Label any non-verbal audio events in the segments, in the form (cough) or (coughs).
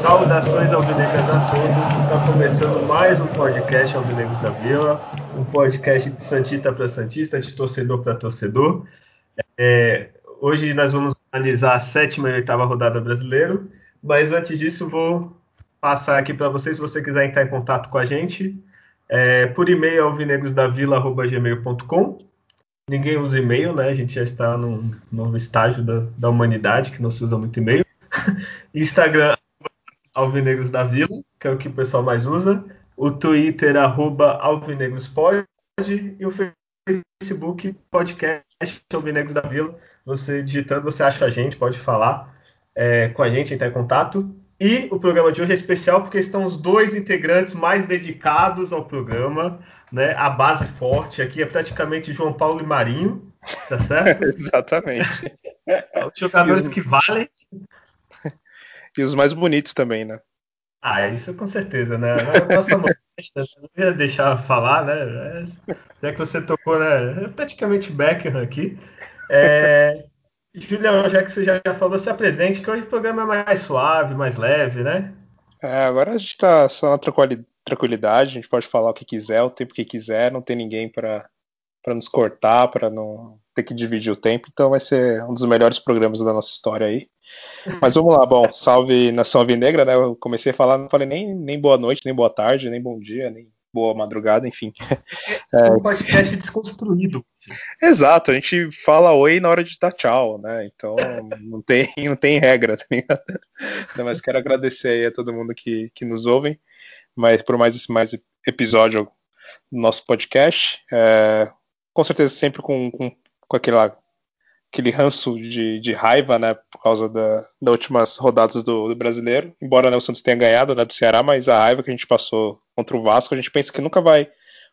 Saudações alvinegras a todos. Está começando mais um podcast Alvinegros da Vila, um podcast de Santista para Santista, de torcedor para torcedor. É, hoje nós vamos analisar a sétima e oitava rodada brasileiro, mas antes disso vou passar aqui para vocês, se você quiser entrar em contato com a gente, é, por e-mail alvinegrosdavila.gmail.com Ninguém usa e-mail, né? A gente já está num novo estágio da, da humanidade, que não se usa muito e-mail. (laughs) Instagram, Alvinegros da Vila, que é o que o pessoal mais usa. O Twitter, arroba alvinegrospod. E o Facebook, podcast Alvinegros da Vila. Você digitando, você acha a gente, pode falar é, com a gente, entrar em contato. E o programa de hoje é especial porque estão os dois integrantes mais dedicados ao programa, né? A base forte aqui é praticamente João Paulo e Marinho, tá certo? (laughs) Exatamente. Os jogadores os... que valem. E os mais bonitos também, né? Ah, isso com certeza, né? Nossa modesta, não ia deixar falar, né? Já que você tocou, né? É praticamente Beckham aqui. É... Julião, já que você já falou, se apresente, que hoje o programa é mais suave, mais leve, né? É, agora a gente tá só na tranquilidade, a gente pode falar o que quiser, o tempo que quiser, não tem ninguém para nos cortar, para não ter que dividir o tempo, então vai ser um dos melhores programas da nossa história aí. Mas vamos lá, bom, salve Nação Vinegra, né? Eu comecei a falar, não falei nem, nem boa noite, nem boa tarde, nem bom dia, nem boa madrugada, enfim. É um podcast desconstruído. Exato, a gente fala oi na hora de dar tchau, né? Então (laughs) não tem, não tem regra, tá ligado? mas quero agradecer aí a todo mundo que, que nos ouve, mas por mais esse mais episódio do nosso podcast. É, com certeza sempre com, com, com aquela aquele ranço de, de, raiva, né, por causa da, das últimas rodadas do, do brasileiro. Embora né, o Santos tenha ganhado né, do Ceará, mas a raiva que a gente passou contra o Vasco, a gente pensa que nunca vai,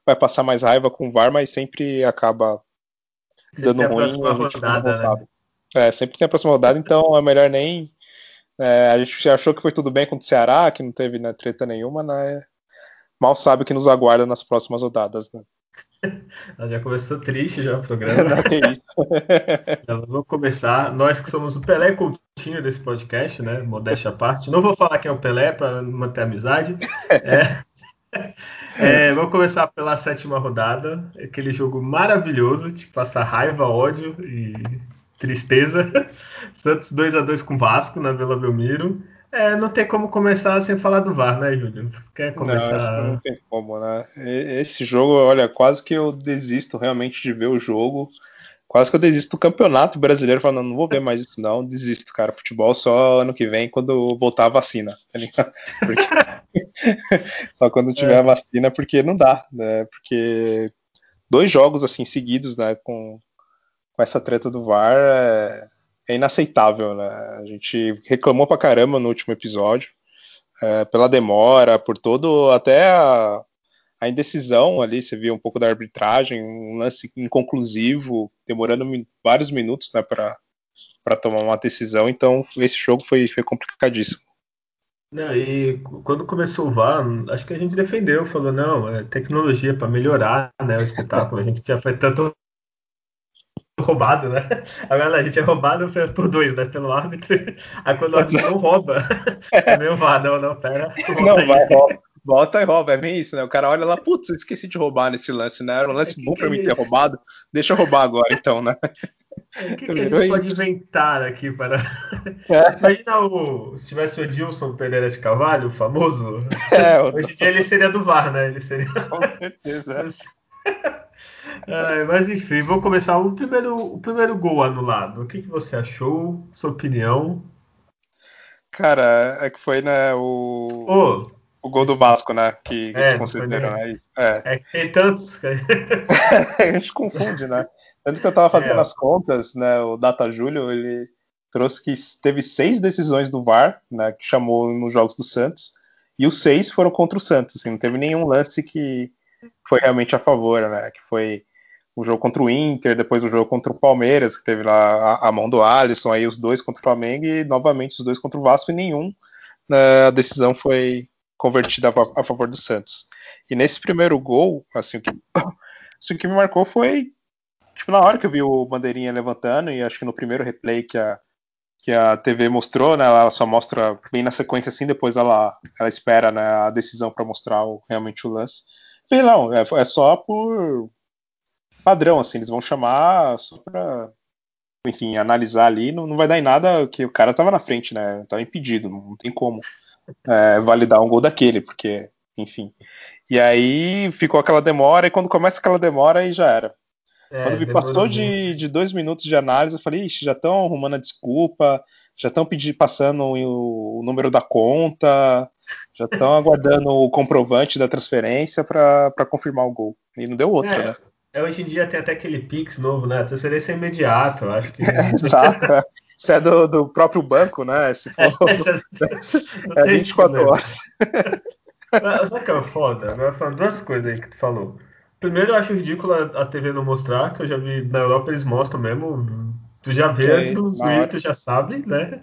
vai passar mais raiva com o VAR, mas sempre acaba sempre dando ruim. A gente rodada, né? É, sempre tem a próxima rodada, então é melhor nem. É, a gente achou que foi tudo bem contra o Ceará, que não teve né, treta nenhuma, né? Mal sabe o que nos aguarda nas próximas rodadas, né? (laughs) já começou triste já o programa. Não, (laughs) é isso. (laughs) então, vamos começar. Nós que somos o Pelé Coutinho desse podcast, né? Modéstia à parte. Não vou falar quem é o Pelé para manter a amizade. É, é, vamos começar pela sétima rodada. Aquele jogo maravilhoso de passar raiva, ódio e tristeza. Santos 2 a 2 com Vasco na Vila Belmiro. É, não tem como começar sem falar do VAR, né, Júlio? Quer começar? Não, não tem como, né? Esse jogo, olha, quase que eu desisto realmente de ver o jogo. Quase que eu desisto do campeonato brasileiro, falando, não, vou ver mais isso, não, desisto, cara. Futebol só ano que vem, quando voltar a vacina, (laughs) tá ligado? Porque... (laughs) só quando tiver é. a vacina, porque não dá, né? Porque dois jogos assim seguidos, né, com, com essa treta do VAR, é é inaceitável, né? A gente reclamou pra caramba no último episódio, é, pela demora, por todo, até a, a, indecisão ali, você viu um pouco da arbitragem, um lance inconclusivo, demorando vários minutos, né, para tomar uma decisão, então esse jogo foi, foi complicadíssimo. Não, e quando começou o VAR, acho que a gente defendeu, falou, não, é tecnologia para melhorar né, o espetáculo, a gente já foi tanto roubado, né? Agora a gente é roubado por dois, né? Pelo árbitro. Aí quando o árbitro não rouba, (laughs) é meio vá, não, não, pera. Não, vai, rouba. Volta e rouba, é bem isso, né? O cara olha lá, putz, esqueci de roubar nesse lance, né? Era um lance é, bom pra mim ter roubado. Deixa eu roubar agora, então, né? O que, que, a gente pode inventar aqui para. É. Imagina o... se tivesse o Edilson Pereira de Cavalho, o famoso. É, Hoje em dia ele seria do VAR, né? Ele seria. Com certeza. (laughs) É, mas enfim, vou começar o primeiro, o primeiro gol anulado. O que, que você achou? Sua opinião? Cara, é que foi, né, o. Oh, o gol do Vasco, né? Que, que é, eles consideram. Né? É. é que tem tantos. (laughs) (laughs) a gente confunde, né? Tanto que eu tava fazendo é. as contas, né? O Data Júlio, ele trouxe que teve seis decisões do VAR, né? Que chamou nos jogos do Santos. E os seis foram contra o Santos. Assim, não teve nenhum lance que foi realmente a favor, né? Que foi o jogo contra o Inter, depois o jogo contra o Palmeiras, que teve lá a, a mão do Alisson, aí os dois contra o Flamengo e novamente os dois contra o Vasco e nenhum né, a decisão foi convertida a, favor do Santos. E nesse primeiro gol, assim, o que, (coughs) assim, o que me marcou foi tipo, na hora que eu vi o bandeirinha levantando, e acho que no primeiro replay que a, que a TV mostrou, né, ela só mostra bem na sequência assim, depois ela, ela espera né, a decisão para mostrar o, realmente o lance. Não, é, é só por padrão, assim, eles vão chamar só pra, enfim, analisar ali, não, não vai dar em nada que o cara tava na frente, né, tava impedido, não tem como é, validar um gol daquele, porque, enfim. E aí ficou aquela demora, e quando começa aquela demora, aí já era. É, quando me passou de, de dois minutos de análise, eu falei, ixi, já estão arrumando a desculpa, já estão passando o, o número da conta, já estão aguardando o comprovante da transferência para confirmar o gol. E não deu outra, é, né? É, hoje em dia tem até aquele Pix novo, né? A transferência é imediata, eu acho que. (laughs) Exato. Isso é do, do próprio banco, né? Se for. (laughs) É, é 24 (laughs) horas. Mas, sabe o que é foda? Agora falando duas coisas aí que tu falou. Primeiro, eu acho ridículo a TV não mostrar, que eu já vi na Europa eles mostram mesmo. Tu já vê okay, antes do vídeo, tu já sabe, né?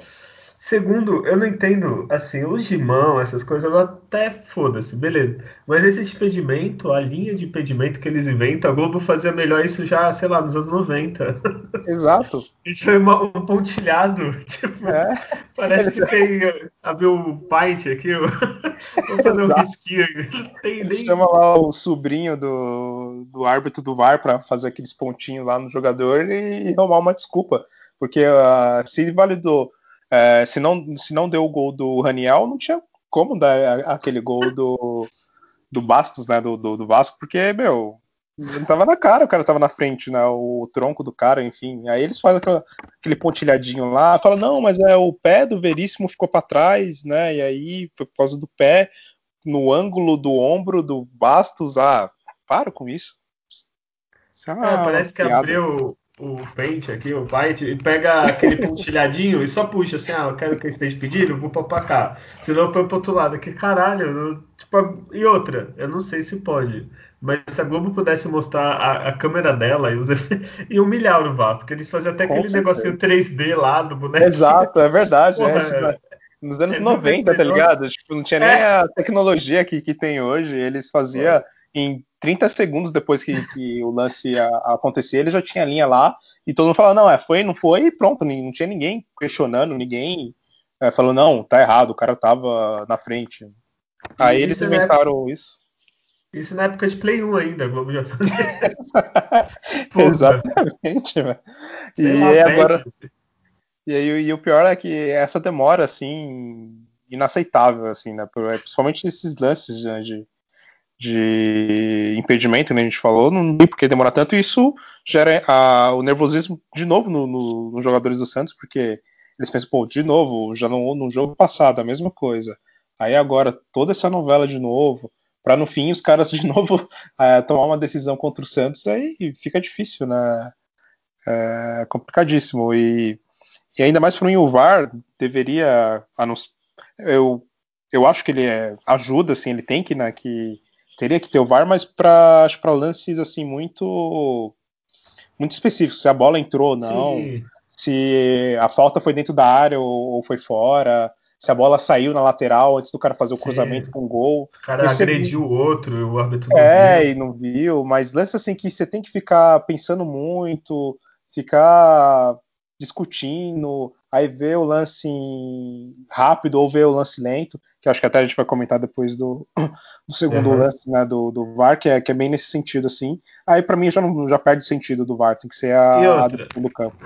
Segundo, eu não entendo, assim, os de mão, essas coisas, eu até foda-se, beleza. Mas esse impedimento, a linha de impedimento que eles inventam, a Globo fazia melhor isso já, sei lá, nos anos 90. (laughs) Exato. Isso é uma, um pontilhado, (laughs) tipo, é. parece que tem, abriu o Paint aqui, (laughs) vou fazer um risquinho. Tem nem... Chama lá o sobrinho do, do árbitro do VAR para fazer aqueles pontinhos lá no jogador e arrumar uma desculpa, porque uh, se ele validou é, se, não, se não deu o gol do Raniel, não tinha como dar aquele gol do, do Bastos, né? Do, do, do Vasco, porque, meu, não tava na cara, o cara tava na frente, né? O tronco do cara, enfim. Aí eles fazem aquela, aquele pontilhadinho lá, fala não, mas é o pé do Veríssimo ficou para trás, né? E aí, por causa do pé, no ângulo do ombro do Bastos, ah, para com isso. isso é, é parece que abriu o Paint aqui, o Paint, e pega aquele pontilhadinho e só puxa assim, ah, eu quero que eu esteja pedindo, vou pra cá. Senão eu põe pro outro lado. Que caralho, tipo, e outra, eu não sei se pode. Mas se a Globo pudesse mostrar a, a câmera dela e, os, (laughs) e humilhar o VAR, porque eles faziam até Com aquele certeza. negocinho 3D lá do boneco. Exato, é verdade. Porra, é, nos anos é 90, tá ligado? Tipo, não tinha nem é. a tecnologia que, que tem hoje. Eles faziam em 30 segundos depois que, que o lance ia acontecer, ele já tinha a linha lá e todo mundo falava, não, é, foi, não foi, e pronto, não tinha ninguém questionando, ninguém é, falou, não, tá errado, o cara tava na frente. Aí e eles inventaram época, isso. Isso na época de Play 1 ainda, a Globo já fazia. (laughs) Exatamente, velho. E lá, agora. E aí e o pior é que essa demora, assim, inaceitável, assim, né? Principalmente nesses lances né, de, de impedimento, né, a gente falou, não tem por que demorar tanto, e isso gera a, o nervosismo de novo no, no, nos jogadores do Santos, porque eles pensam, pô, de novo, já no, no jogo passado, a mesma coisa. Aí agora, toda essa novela de novo, para no fim os caras de (laughs) novo é, tomar uma decisão contra o Santos, aí fica difícil, né? É complicadíssimo. E, e ainda mais para mim, o VAR deveria. Eu, eu acho que ele é, ajuda, assim, ele tem que, né, que teria que ter o VAR, mas para lances assim muito muito específicos, se a bola entrou ou não, Sim. se a falta foi dentro da área ou, ou, foi fora, se a bola saiu na lateral antes do cara fazer o cruzamento Sim. com o gol. O cara Esse agrediu o outro, o árbitro não é, viu. e não viu, mas lances assim que você tem que ficar pensando muito, ficar discutindo, aí vê o lance rápido ou vê o lance lento, que acho que até a gente vai comentar depois do, (coughs) do segundo uhum. lance né, do, do VAR, que é, que é bem nesse sentido assim. Aí para mim já, não, já perde o sentido do VAR, tem que ser a, a do fundo do campo.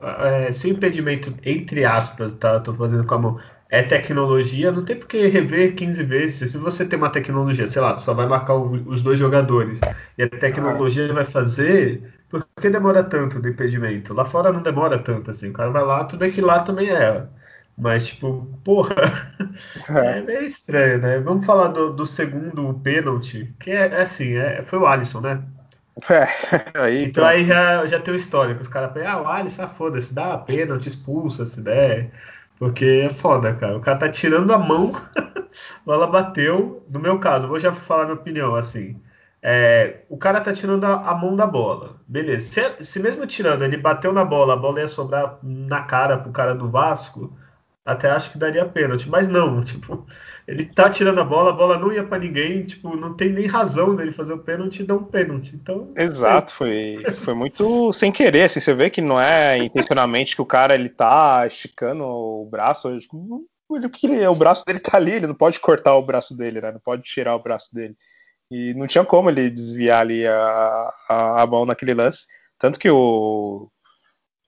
É, se o impedimento, entre aspas, tá? Tô fazendo com a mão é tecnologia, não tem por que rever 15 vezes. Se você tem uma tecnologia, sei lá, só vai marcar o, os dois jogadores e a tecnologia ah. vai fazer, por que demora tanto do impedimento? Lá fora não demora tanto assim. O cara vai lá, tudo é que lá também é. Mas, tipo, porra, é, (laughs) é meio estranho, né? Vamos falar do, do segundo pênalti, que é, é assim, é, foi o Alisson, né? É, (laughs) aí, então pronto. aí já, já tem o histórico. Os caras falam, ah, o Alisson, ah, foda-se, dá pênalti, expulsa se der. Porque é foda, cara. O cara tá tirando a mão, (laughs) a bola bateu. No meu caso, vou já falar minha opinião, assim. É, o cara tá tirando a, a, mão da bola. Beleza. Se, se, mesmo tirando, ele bateu na bola, a bola ia sobrar na cara pro cara do Vasco, até acho que daria pênalti, mas não, (laughs) tipo, ele tá tirando a bola, a bola não ia para ninguém, tipo, não tem nem razão dele fazer o pênalti e dar um pênalti. Então, Exato, foi, (laughs) foi muito sem querer, assim, você vê que não é intencionalmente que o cara ele tá esticando o braço, ele queria, o braço dele tá ali, ele não pode cortar o braço dele, né? Não pode tirar o braço dele. E não tinha como ele desviar ali a, a, a mão naquele lance. Tanto que o,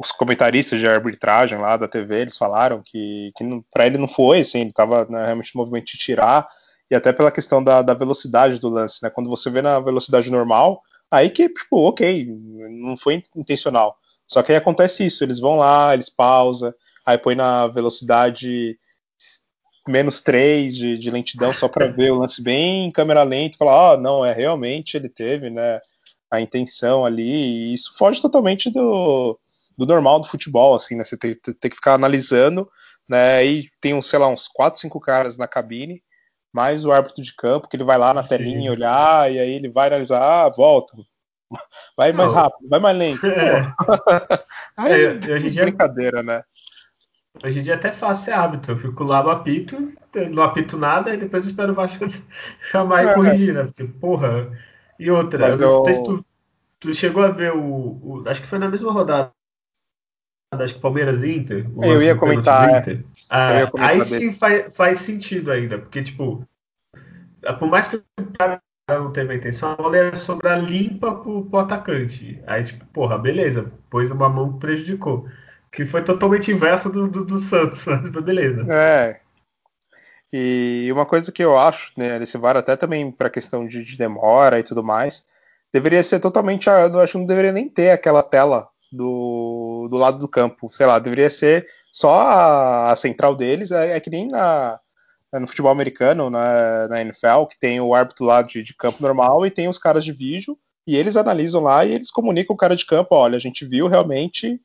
os comentaristas de arbitragem lá da TV, eles falaram que, que para ele não foi, assim, ele estava né, realmente no movimento de tirar, e até pela questão da, da, velocidade do lance, né? Quando você vê na velocidade normal, aí que, tipo, ok, não foi intencional. Só que aí acontece isso, eles vão lá, eles pausam, aí põe na velocidade menos 3 de, de lentidão só para ver o lance bem em câmera lenta e falar, ah, não, é realmente ele teve, né, a intenção ali, e isso foge totalmente do, do normal do futebol, assim, né? Você tem, tem que ficar analisando, né? E tem, uns, sei lá, uns 4, 5 caras na cabine, mais o árbitro de campo, que ele vai lá na Sim. telinha olhar, e aí ele vai analisar, ah, volta. Vai mais rápido, vai mais lento. (laughs) É. (laughs) aí, é, hoje dia, brincadeira, né? Hoje em dia é até fácil ser árbitro. Eu fico lá no apito, não apito nada, e depois espero o Vasco (laughs) chamar e é. corrigir, né? Porque, porra. E outra, eu não sei se tu, tu chegou a ver o, o, Acho que foi na mesma rodada acho que Palmeiras e Inter. Eu ia comentar. Inter. Ah, eu ia comentar aí sim faz, faz sentido ainda, porque, tipo, por mais que o cara não teve a intenção, a bola ia sobrar limpa pro, pro atacante. Aí, tipo, porra, beleza, pôs uma mão que prejudicou. Que foi totalmente inverso do, do, do Santos, mas beleza. É. E uma coisa que eu acho, né, desse VAR, até também para questão de, de, demora e tudo mais, deveria ser totalmente. Eu acho que não deveria nem ter aquela tela do, do lado do campo. Sei lá, deveria ser só a, a central deles. É, é, que nem na, no futebol americano, na, na NFL, que tem o árbitro lá de, de, campo normal e tem os caras de vídeo. E eles analisam lá e eles comunicam o cara de campo: olha, a gente viu realmente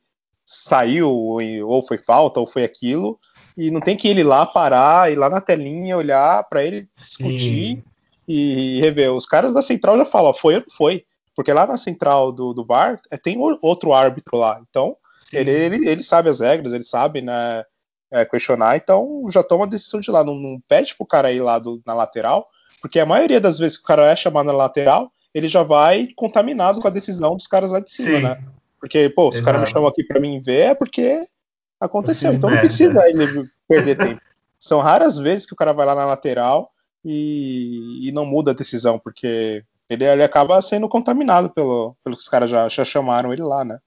saiu, ou foi falta, ou foi aquilo. E não tem que ele lá parar, ir lá na telinha, olhar para ele discutir e, e rever. Os caras da central já falam: foi ou não foi. Porque lá na central do, do VAR é, tem outro árbitro lá. Então, ele, ele, ele, sabe as regras, ele sabe né, é, questionar, então já toma a decisão de lá. Não, não pede pro cara ir lá do, na lateral, porque a maioria das vezes que o cara é chamado na lateral, ele já vai contaminado com a decisão dos caras lá de cima, Sim. né? Porque, pô, se o cara me chamou aqui para mim ver, é porque aconteceu. Então não precisa ele perder tempo. São raras vezes que o cara vai lá na lateral e, e não muda a decisão, porque ele, ele acaba sendo contaminado pelo, pelo que os caras já, já chamaram ele lá, né?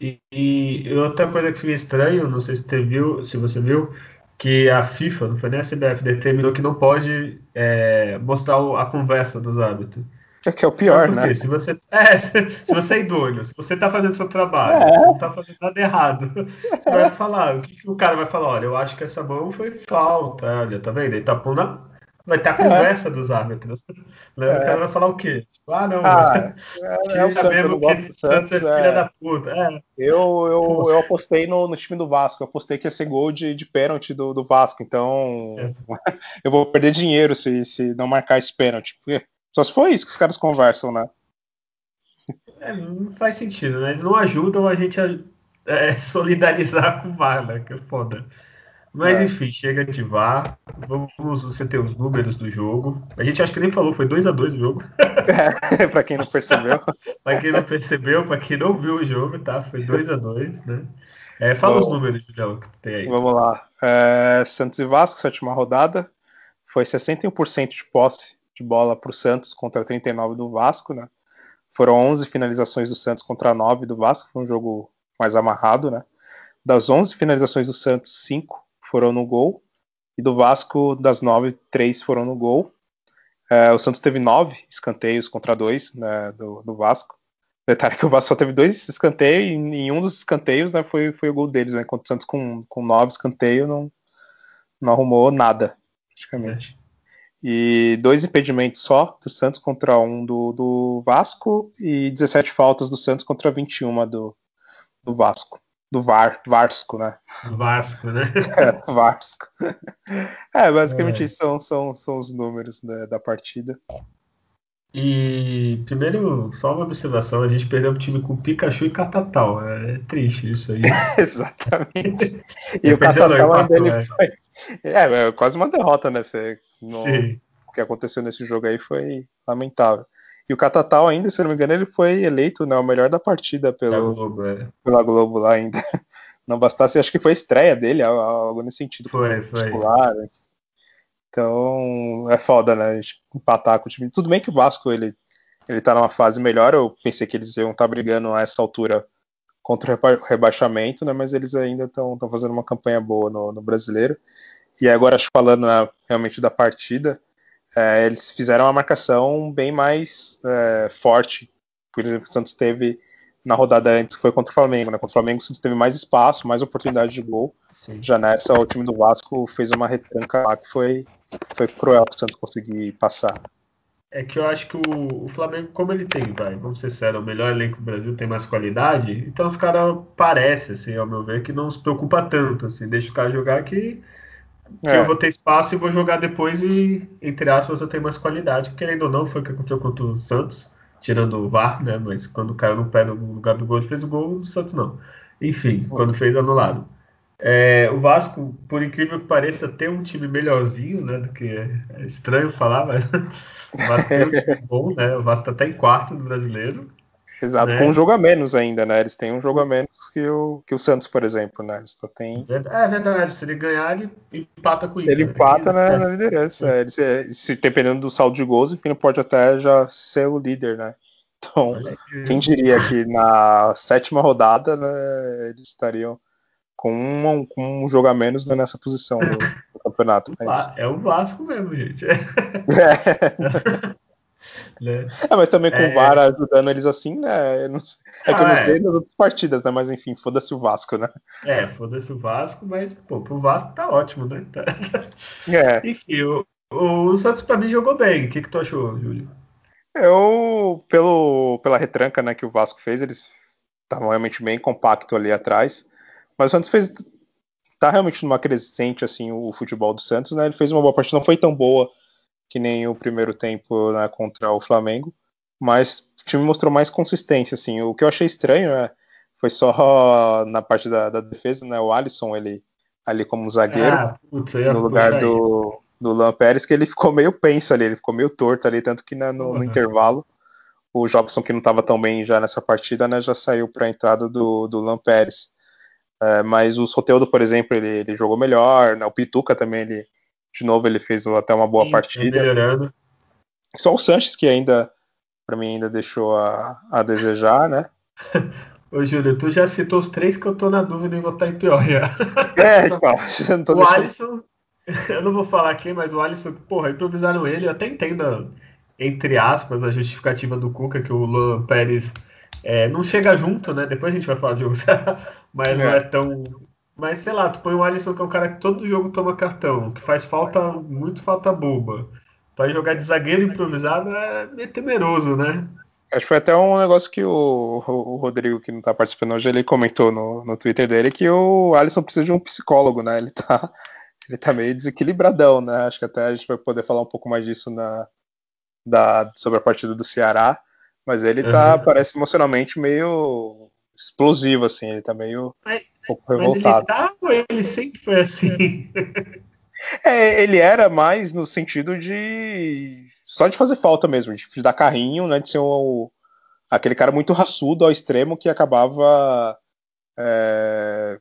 E, e, outra coisa que fica estranho, não sei se você viu, se você viu, que a FIFA, não foi nem a CBF, determinou que não pode é, mostrar a conversa dos árbitros. É que é o pior, né? Se você, é, (laughs) se você é idôneo, se você tá fazendo seu trabalho, é. não tá fazendo nada errado, (laughs) você vai falar, o que, que, o cara vai falar? Olha, eu acho que essa mão foi falta, olha, tá vendo? Ele tá pondo Vai ter a é. conversa é. dos árbitros. O é. cara vai falar o quê? Tipo, ah, não. Ah, (laughs) é, é o Santos, esse Santos, é filha da puta. Eu, eu, eu apostei no, no, time do Vasco. Eu apostei que ia ser gol de, de pênalti do, do Vasco. Então, eu vou perder dinheiro se, se não marcar esse pênalti. Só se for isso que os caras conversam, né? É, não faz sentido, né? Eles não ajudam a gente a é, (laughs) solidarizar com o VAR, né? Que é foda. Mas é. enfim, chega de VAR. Vamos você ter os números do jogo. A gente acho que nem falou, foi 2 a 2 o jogo. (laughs) É, para quem não percebeu. (laughs) para quem não percebeu, para quem não viu o jogo, tá? Foi 2 a 2 né? É, fala Bom, os números, Julião, que tu tem aí. Vamos lá. É, Santos e Vasco, sétima rodada. Foi 61% de posse de bola para o Santos contra 39 do Vasco, né? Foram 11 finalizações do Santos contra 9 do Vasco, foi um jogo mais amarrado, né? Das 11 finalizações do Santos, 5 foram no gol. E do Vasco, das nove, três foram no gol. É, o Santos teve nove escanteios contra dois né, do, do, Vasco. Detalhe que o Vasco só teve dois escanteios e nenhum dos escanteios né, foi, foi o gol deles. Né, enquanto o Santos com, com nove escanteios não, não arrumou nada, praticamente. É. E dois impedimentos só do Santos contra um do, do Vasco e 17 faltas do Santos contra 21 do, do Vasco do VAR, Varsco, né? Vasco, né? (laughs) é, Vasco. (laughs) É, basicamente é. são, são, são os números né, da partida. E primeiro, só uma observação, a gente perdeu o time com Pikachu e Catatal. É, triste isso aí. (laughs) Exatamente. E o Catatal dele é. foi. É, é, quase uma derrota, né? Você, no... O que aconteceu nesse jogo aí foi lamentável. E o Catatal ainda, se não me engano, ele foi eleito né, o melhor da partida pelo, Globo, é. pela Globo lá ainda. (laughs) Não bastasse, acho que foi a estreia dele, algo nesse sentido. Foi, foi. Né? Então, é foda, né? A gente empatar com o time. Tudo bem que o Vasco, ele, ele tá numa fase melhor. Eu pensei que eles iam estar tá brigando a essa altura contra o rebaixamento, né? Mas eles ainda estão fazendo uma campanha boa no, no brasileiro. E agora, acho falando né, realmente da partida, é, eles fizeram uma marcação bem mais é, forte. Por exemplo, o Santos teve na rodada antes, que foi contra o Flamengo. Né? Contra o Flamengo, o Santos teve mais espaço, mais oportunidade de gol. Sim. Já nessa, o time do Vasco fez uma retranca lá que foi, foi cruel para o Santos conseguir passar. É que eu acho que o, o, Flamengo, como ele tem, vai, vamos ser sérios, o melhor elenco do Brasil tem mais qualidade, então os caras parecem, assim, ao meu ver, que não se preocupa tanto, assim, deixa o cara jogar que que é. eu vou ter espaço e vou jogar depois e, entre aspas, eu tenho mais qualidade. Querendo ou não, foi o que aconteceu contra o Santos, tirando o VAR, né? Mas quando caiu no pé no lugar do gol, ele fez o gol, do Santos não. Enfim, quando fez anulado. É, o Vasco, por incrível que pareça, tem um time melhorzinho, né? Do que é estranho falar, mas (laughs) o Vasco tem um time bom, né? O Vasco tá até em quarto no brasileiro. Exato, né? com um jogo a menos ainda, né? Eles têm um jogo a menos que o, que o Santos, por exemplo, né? Eles só têm... É verdade, se ele ganhar, ele empata com o Inter. Ele empata na, na liderança. É. Ele, se, se, dependendo do saldo de gols, enfim, pode até já ser o líder, né? Então, quem diria que na sétima rodada né, eles estariam com um, com um jogo a menos né, nessa posição do, do campeonato. Mas... (laughs) É o Vasco mesmo, gente. É. (laughs) Né? É, mas também com é... o VAR ajudando eles assim, né? É que eu não ah, sei é. nas outras partidas, né? Mas enfim, foda-se o Vasco, né? É, foda-se o Vasco, mas, pô, pro Vasco tá ótimo, né? Tá... É. (laughs) Enfim, o, o Santos pra mim jogou bem. O que, que tu achou, Júlio? Eu, pelo, pela retranca né, que o Vasco fez, eles estavam realmente bem compacto ali atrás. Mas o Santos fez. Tá realmente numa crescente, assim, o futebol do Santos, né? Ele fez uma boa partida, não foi tão boa que nem o primeiro tempo né, contra o Flamengo, mas o time mostrou mais consistência, assim. O que eu achei estranho, né, foi só (laughs) na parte da, da defesa, né, o Alisson, ele ali como zagueiro, ah, putz, no lugar do, do Luan Pérez, que ele ficou meio penso ali, ele ficou meio torto ali, tanto que né, no, uhum. no, intervalo o Jobson, que não estava tão bem já nessa partida, né, já saiu para a entrada do, do Luan Pérez. É, mas o Soteudo, por exemplo, ele, ele jogou melhor, né, o Pituca também, ele, de novo, ele fez até uma boa Sim, partida. Melhorando. Só o Sanches que ainda, para mim, ainda deixou a, a desejar, né? (laughs) Ô, Júlio, tu já citou os três que eu tô na dúvida em votar em pior já. (laughs) É, então. (laughs) o deixando... Alisson, eu não vou falar aqui, mas o Alisson, porra, improvisaram ele, eu até entendo, entre aspas, a justificativa do Cuca, que o Luan Pérez é, não chega junto, né? Depois a gente vai falar de jogo, mas é. não é tão mas sei lá, tu põe o Alisson, que é um cara que todo jogo toma cartão, que faz falta, muito falta boba. Pra jogar de zagueiro improvisado é meio temeroso, né? Acho que foi até um negócio que o, o Rodrigo, que não tá participando hoje, ele comentou no, no Twitter dele que o Alisson precisa de um psicólogo, né? Ele tá, (laughs) ele tá meio desequilibradão, né? Acho que até a gente vai poder falar um pouco mais disso na, da, sobre a partida do Ceará. Mas ele tá, uhum. parece emocionalmente meio explosivo, assim. Ele tá meio. Mas, pouco revoltado. Mas ele tá ou ele sempre foi assim? (laughs) é, ele era mais no sentido de. só de fazer falta mesmo, de, de dar carrinho, né? De ser um, aquele cara muito raçudo ao extremo que acabava é,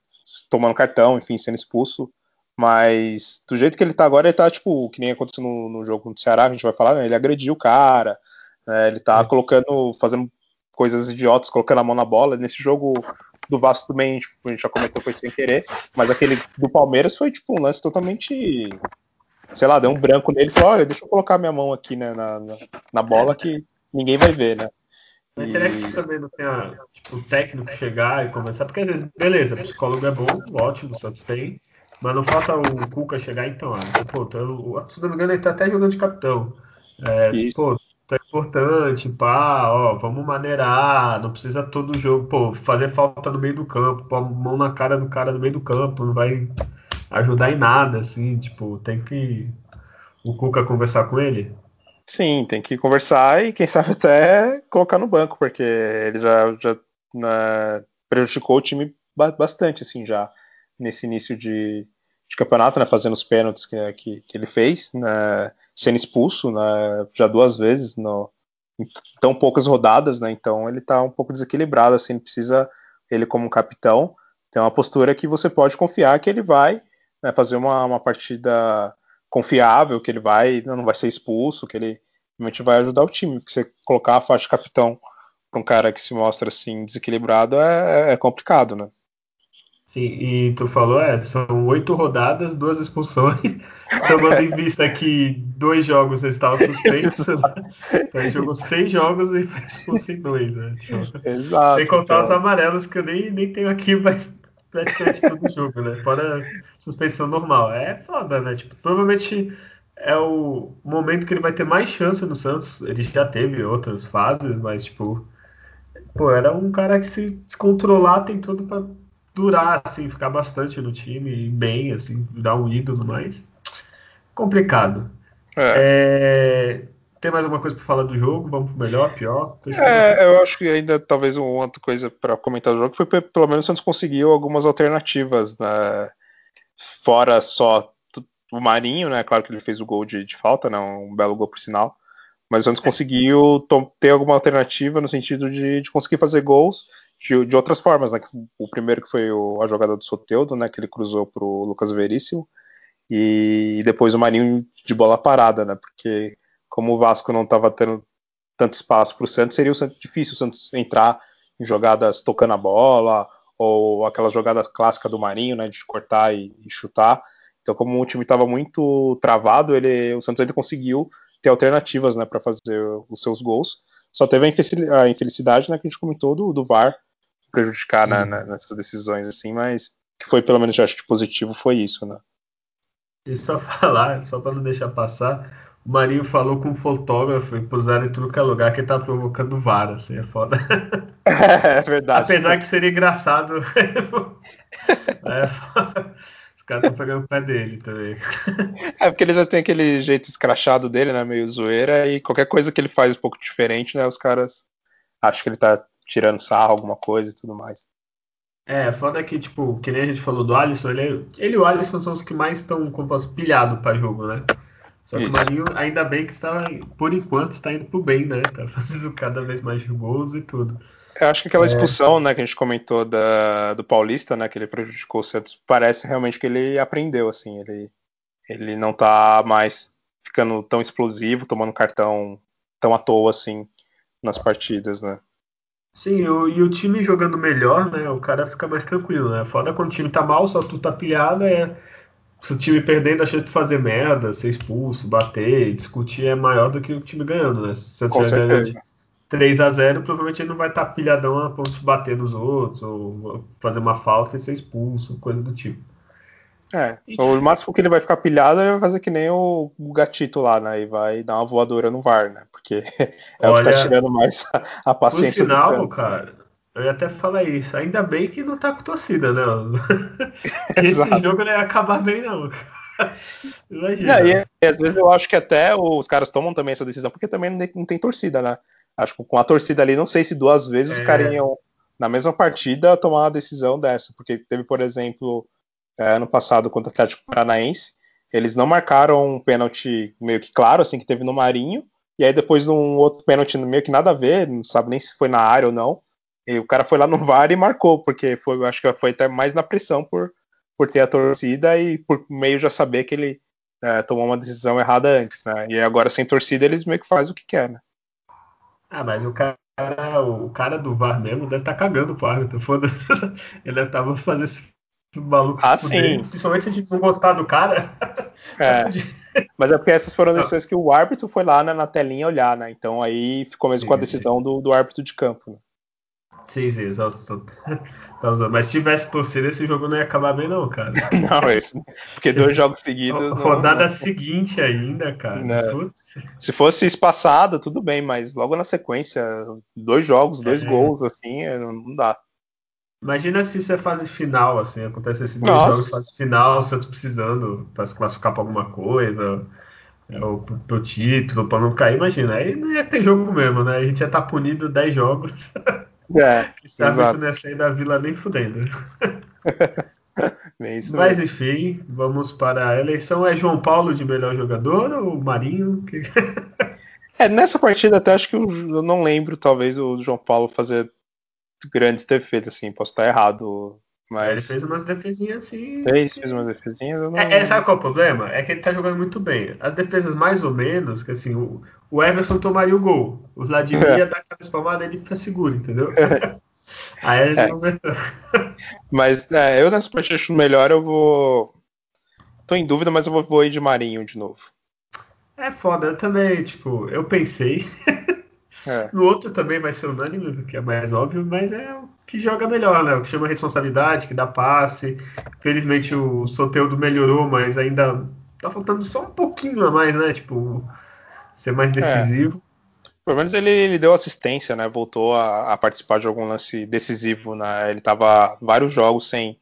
tomando cartão, enfim, sendo expulso. Mas do jeito que ele tá agora, ele tá, tipo, que nem aconteceu no, no jogo do Ceará, a gente vai falar, né? Ele agrediu o cara, né, ele tá é. colocando, fazendo coisas idiotas, colocando a mão na bola. Nesse jogo do Vasco também, tipo, a gente já comentou, foi sem querer, mas aquele do Palmeiras foi tipo um lance totalmente. Sei lá, deu um branco nele e falou: olha, deixa eu colocar minha mão aqui né, na, na, na bola que ninguém vai ver, né? Mas será que também não tem a, tipo, o técnico chegar e conversar? Porque às vezes, beleza, o psicólogo é bom, ótimo, o Santos tem, mas não falta o Cuca chegar então, ah, pô, tô, se não me engano, ele tá até jogando de capitão. É, pô, então é importante, pá, ó, vamos maneirar, não precisa todo jogo, pô, fazer falta no meio do campo, pôr a mão na cara do cara no meio do campo, não vai ajudar em nada, assim, tipo, tem que o Cuca conversar com ele. Sim, tem que conversar e quem (laughs) sabe até colocar no banco, porque ele já, já na, prejudicou o time bastante, assim, já nesse início de, de campeonato, né, fazendo os pênaltis que, que, que ele fez, né, sendo expulso né, já duas vezes no, em tão poucas rodadas, né, então ele está um pouco desequilibrado, assim, ele precisa, ele como capitão, ter uma postura que você pode confiar que ele vai né, fazer uma, uma partida confiável, que ele vai não vai ser expulso, que ele realmente vai ajudar o time. Porque você colocar a faixa de capitão para um cara que se mostra assim desequilibrado é, é complicado, né? Sim, e tu falou, é, são oito rodadas, duas expulsões, (laughs) tomando em vista que dois jogos estavam suspensos, né? então ele jogou seis jogos e foi expulso em dois, né? Tipo, Exato, sem contar os amarelos que eu nem, nem tenho aqui, mas praticamente todo jogo, né? Fora suspensão normal. É foda, né? Tipo, provavelmente é o momento que ele vai ter mais chance no Santos. Ele já teve outras fases, mas, tipo, pô, era um cara que se descontrolar tem tudo para durar, assim, ficar bastante no time, bem, assim, virar um ídolo, mas complicado. É. É... Tem mais alguma coisa para falar do jogo? Vamos pro melhor, pior? É, eu acho que ainda talvez uma outra coisa para comentar do jogo foi pelo menos o Santos conseguiu algumas alternativas, né? Fora só o Marinho, né? Claro que ele fez o gol de, de falta, né? Um belo gol por sinal. Mas o Santos é. conseguiu ter alguma alternativa no sentido de, de conseguir fazer gols de, de, outras formas, né? O primeiro que foi o, a jogada do Soteudo, né? Que ele cruzou pro Lucas Veríssimo. E depois o Marinho de bola parada, né? Porque como o Vasco não estava tendo tanto espaço para o Santos, seria difícil o Santos entrar em jogadas tocando a bola, ou aquela jogada clássica do Marinho, né, de cortar e, e chutar. Então, como o time estava muito travado, ele, o Santos ele conseguiu ter alternativas né, para fazer os seus gols. Só teve a infelicidade né, que a gente comentou do, do VAR prejudicar né, nessas decisões, assim, mas que foi pelo menos, eu acho que positivo foi isso, né? E só (laughs) falar, só para não deixar passar, o Marinho falou com o fotógrafo e puseram em tudo que é lugar que ele tá provocando vara, assim, é foda. (laughs) (laughs) É, verdade. Apesar que seria engraçado. é, os caras estão pegando o pé dele também. É, porque ele já tem aquele jeito escrachado dele, né? Meio zoeira, e qualquer coisa que ele faz um pouco diferente, né? Os caras acham que ele tá tirando sarro, alguma coisa e tudo mais. É, foda que, tipo, que nem a gente falou do Alisson, ele, ele e o Alisson são os que mais estão, como posso, pilhado pra jogo, né? Só que Isso. o Marinho, ainda bem que está, por enquanto, está indo pro bem, né? Tá fazendo cada vez mais gols e tudo. Eu acho que aquela é... expulsão, né, que a gente comentou da, do Paulista, né, que ele prejudicou o Santos, parece realmente que ele aprendeu, assim, ele, ele não tá mais ficando tão explosivo, tomando cartão tão à toa, assim, nas partidas, né. Sim, o, e o time jogando melhor, né, o cara fica mais tranquilo, né, foda quando o time tá mal, só tu tá pilhado, é se o time perdendo, a chance de fazer merda, ser expulso, bater, discutir é maior do que o time ganhando, né? Se o time ganhando 3 a 0 provavelmente ele não vai estar tá pilhadão a ponto de bater nos outros, ou fazer uma falta e ser expulso, coisa do tipo. É, o máximo que ele vai ficar pilhado ele vai fazer que nem o, gatito lá, né? E vai dar uma voadora no VAR, né? Porque (laughs) é Olha, o que tá tirando mais a, a paciência do final, cara, eu ia até falar isso. Ainda bem que não tá com torcida, né? (laughs) Esse jogo não ia acabar bem, não. Imagina. Não, e, e, às vezes eu acho que até os caras tomam também essa decisão, porque também não tem, não tem torcida, né? Acho que com a torcida ali, não sei se duas vezes é. os caras iam, na mesma partida, tomar uma decisão dessa. Porque teve, por exemplo, ano passado contra o Atlético Paranaense, eles não marcaram um pênalti meio que claro, assim, que teve no Marinho, e aí depois num outro pênalti meio que nada a ver, não sabe nem se foi na área ou não, e o cara foi lá no VAR e marcou, porque foi, acho que foi até mais na pressão por, por ter a torcida e por meio já saber que ele é, tomou uma decisão errada antes, né? E agora sem torcida eles meio que fazem o que quer, né? Ah, mas o cara, o cara do VAR mesmo deve estar tá cagando pro árbitro, foda-se. (laughs) Ele tava fazendo esse maluco ah, sim. Principalmente se a gente não gostar do cara. É. (laughs) Mas é porque essas foram as decisões que o árbitro foi lá né, na telinha olhar, né? Então aí ficou mesmo sim, com a decisão do, do árbitro de campo. Né? Sim, sim, só, só, tá Mas se tivesse torcida, esse jogo não ia acabar bem, não, cara. (laughs) não, esse, porque dois jogos seguidos. Rodada não, seguinte ainda, cara. Se fosse espaçado, tudo bem, mas logo na sequência, dois jogos, dois é. gols, assim, é, não dá. Imagina se isso é fase final, assim, acontece esse dois Nossa. jogos fase final, o Santos precisando para se classificar para alguma coisa. é, o, pro título, pra não cair, imagina, aí não ia ter jogo mesmo, né? A gente ia estar tá punido 10 jogos. É, (laughs) Esse árbitro não ia sair da vila nem fudendo. (laughs) Mas mesmo. enfim, vamos para a eleição. É João Paulo de melhor jogador ou Marinho? (laughs) é, nessa partida até acho que eu, eu, não lembro, talvez, o João Paulo fazer grandes defesas, assim, posso estar errado. Mas... Ele fez umas defesinhas assim. Fez, fez umas defesinhas. Não... É, é, sabe qual é o problema? É que ele tá jogando muito bem. As defesas mais ou menos, que assim, o, o Everson tomaria o gol. O Vladimir é. (laughs) ia dar aquela espalmada ele fica seguro, entendeu? (laughs) Aí a gente é. (laughs) Mas é, eu nessa partida acho melhor, eu vou. Tô em dúvida, mas eu vou, vou ir de Marinho de novo. É foda, eu também, tipo, eu pensei. É. No outro também vai ser unânime, que é mais óbvio, mas é o que joga melhor, né? O que chama responsabilidade, que dá passe. Felizmente o Soteudo melhorou, mas ainda tá faltando só um pouquinho a mais, né? Tipo, ser mais é. decisivo. É. Pelo menos ele, ele, deu assistência, né? Voltou a, a, participar de algum lance decisivo, né? Ele tava vários jogos sem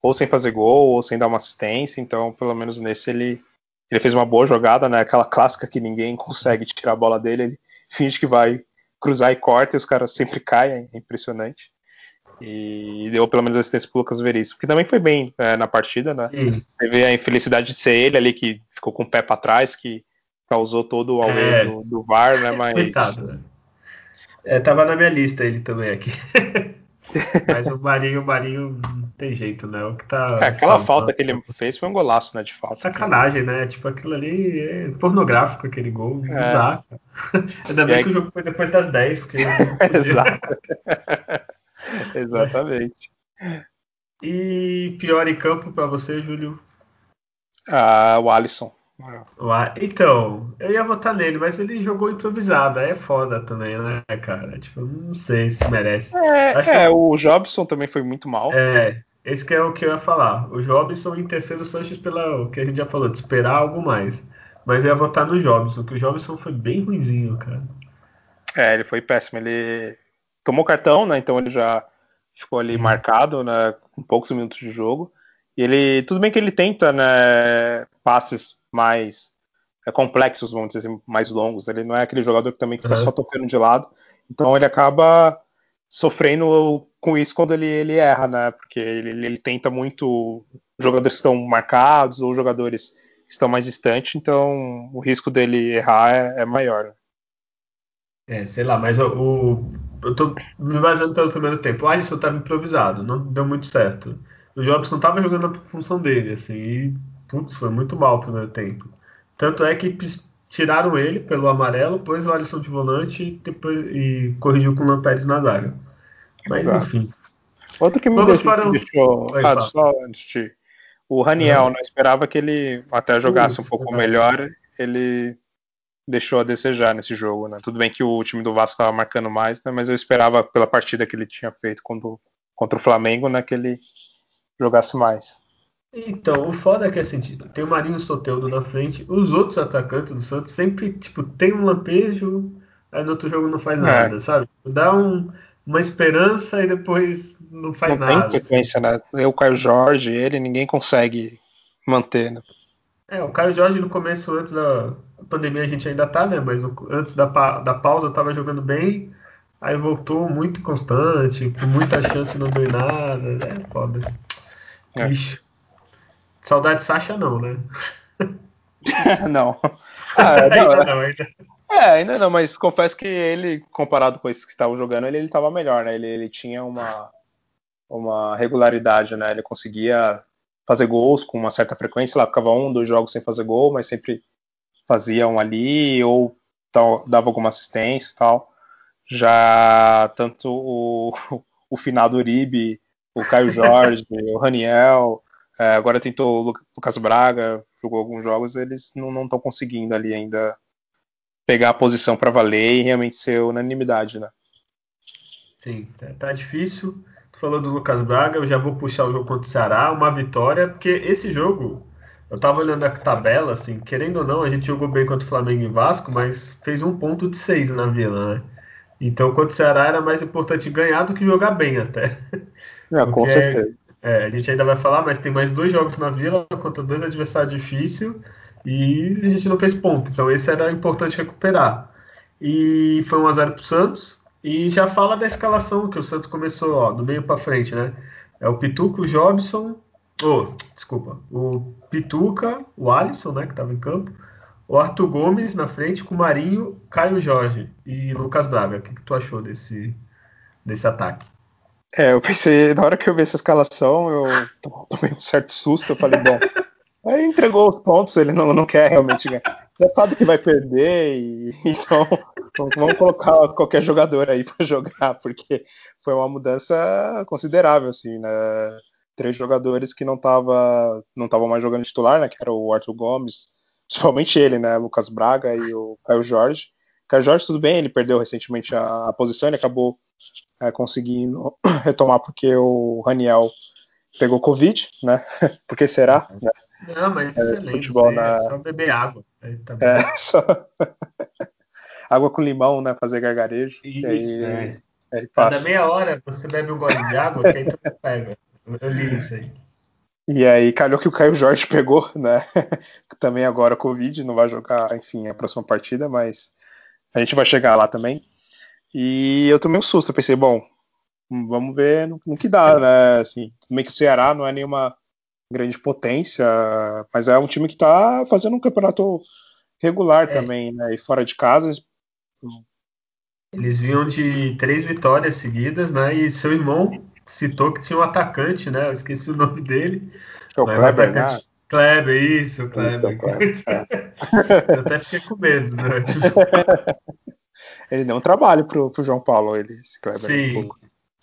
ou sem fazer gol ou sem dar uma assistência, então pelo menos nesse ele ele fez uma boa jogada, né? Aquela clássica que ninguém (laughs) consegue tirar a bola dele, ele finge que vai cruzar e corta e os caras sempre caem, é impressionante. E deu pelo menos assistência pro Lucas Veríssimo, que também foi bem é, na partida, né? Sim. Teve a infelicidade de ser ele ali que ficou com o pé para trás, que causou todo o auê é. do, do, VAR, né? (laughs) Mas. Coitado, né? É, tava na minha lista ele também aqui. (laughs) Mas o Marinho, o Marinho não tem jeito, né? O que tá. É, aquela falta que ele fez foi um golaço, né? De falta. Sacanagem, né? Tipo, aquilo ali é pornográfico, aquele gol. Não é. dá. Ainda bem que o jogo foi depois das 10, porque. (laughs) Exato. (laughs) Exatamente. E pior em campo para você, Júlio? Ah, o Alisson. Então, eu ia votar nele, mas ele jogou improvisado, aí é foda também, né, cara? Tipo, não sei se merece. É, Acho é que... o Jobson também foi muito mal. É, esse que é o que eu ia falar. O Jobson em terceiro Sanches pela que a gente já falou, de esperar algo mais. Mas eu ia votar no Jobson, que o Jobson foi bem ruizinho, cara. É, ele foi péssimo. Ele tomou cartão, né? Então ele já ficou ali uhum. marcado, né? Com poucos minutos de jogo. E ele, tudo bem que ele tenta, né? Passes mais é, complexos, vamos dizer assim, mais longos. Ele não é aquele jogador que também fica uhum. só tocando de lado. Então ele acaba sofrendo com isso quando ele, ele erra, né? Porque ele, ele tenta muito jogadores que estão marcados ou jogadores que estão mais distantes, então o risco dele errar é, é maior. Né? É, sei lá, mas o, o, eu tô me baseando pelo primeiro tempo. O Alisson estava improvisado, não deu muito certo. O Jobson estava jogando a função dele, assim, e putz, foi muito mal o primeiro tempo. Tanto é que tiraram ele pelo amarelo, pôs o Alisson de volante e, depois, e corrigiu com o Lampérez na zaga. Mas Exato. enfim. Outro que me Vamos deixou, para... deixou... Oi, ah, só antes de... O Raniel, uhum. né? Esperava que ele até jogasse um pouco melhor. Ele deixou a desejar nesse jogo, né? Tudo bem que o time do Vasco estava marcando mais, né? Mas eu esperava pela partida que ele tinha feito contra, contra o Flamengo, né? Que ele jogasse mais. Então, o foda é que assim, tipo, tem o Marinho Soteudo na frente, os outros atacantes do Santos sempre, tipo, tem um lampejo, aí no outro jogo não faz é. nada, é. sabe? Dá um, uma esperança e depois não faz não nada. Não tem sequência, né? Eu, Caio Jorge, ele, ninguém consegue manter, né? É, o Caio Jorge no começo, antes da pandemia, a gente ainda tá, né? Mas antes da, da pausa, tava jogando bem, aí voltou muito constante, com muita chance não deu nada, é foda. É. Ixi. Saudade de Sasha não, né? (laughs) não. (laughs) Ah, não. ainda não, ainda. É, ainda não, mas confesso que ele, comparado com esses que estavam jogando, ele, ele tava melhor, né? Ele, ele tinha uma, uma regularidade, né? Ele conseguia fazer gols com uma certa frequência, lá ficava um, dois jogos sem fazer gol, mas sempre fazia um ali, ou tal, dava alguma assistência e tal. Já tanto o, (laughs) o finado Uribe, o Caio Jorge, o Raniel, é, agora tentou o Lucas Braga, jogou alguns jogos, eles não estão conseguindo ali ainda pegar a posição para valer e realmente ser unanimidade, né? Sim, tá, tá difícil. Tu falou do Lucas Braga, eu já vou puxar o jogo contra o Ceará, uma vitória, porque esse jogo, eu tava olhando a tabela, assim, querendo ou não, a gente jogou bem contra o Flamengo e Vasco, mas fez um ponto de seis na Vila, né? Então, contra o Ceará era mais importante ganhar do que jogar bem até. É, com certeza. É, a gente ainda vai falar, mas tem mais dois jogos na Vila contra dois adversários difíceis e a gente não fez ponto. Então esse era importante recuperar. E foi 1x0 pro Santos. E já fala da escalação que o Santos começou, ó, do meio para frente, né? É o Pituca, o Jobson, oh, desculpa, o Pituca, o Alisson, né, que estava em campo, o Arthur Gomes na frente com o Marinho, Caio Jorge e Lucas Braga. O que, que tu achou desse, desse ataque? É, eu pensei, na hora que eu vi essa escalação, eu tomei um certo susto, eu falei, bom, aí entregou os pontos, ele não, não quer realmente ganhar. Já sabe que vai perder, e, (laughs) então vamos colocar qualquer jogador aí para jogar, porque foi uma mudança considerável, assim, né? Três jogadores que não estavam não tava mais jogando titular, né? Que era o Arthur Gomes, (laughs) principalmente ele, né? Lucas Braga e o Caio Jorge. Caio Jorge, tudo bem, ele perdeu recentemente a, a posição, ele acabou é, conseguindo (clears throat) retomar porque o Raniel pegou Covid, né? (laughs) Porque será? Né? Não, mas é, excelente. Futebol na... É só beber água. Tá é, (laughs) só... (laughs) água com limão, né? Fazer gargarejo. Isso, aí, é. Aí Cada meia hora você bebe um gole de água, que aí tu pega. Eu li isso aí. E aí calhou que o Caio Jorge pegou, né? também agora Covid, não vai jogar, enfim, a próxima partida, mas a gente vai chegar lá também. E eu tomei um susto, eu pensei, bom, vamos ver no, no que dá, né? Assim, tudo bem que o Ceará não é nenhuma grande potência, mas é um time que está fazendo um campeonato regular é. também, né? E fora de casa. Eles vinham de três vitórias seguidas, né? E seu irmão citou que tinha um atacante, né? Eu esqueci o nome dele. É o Kleber, né? Kleber, isso, Kleber. Isso, Kleber. É. (laughs) eu até fiquei com medo, né? (laughs) ele deu um trabalho pro, pro João Paulo, ele, esse Kleber. Sim. Um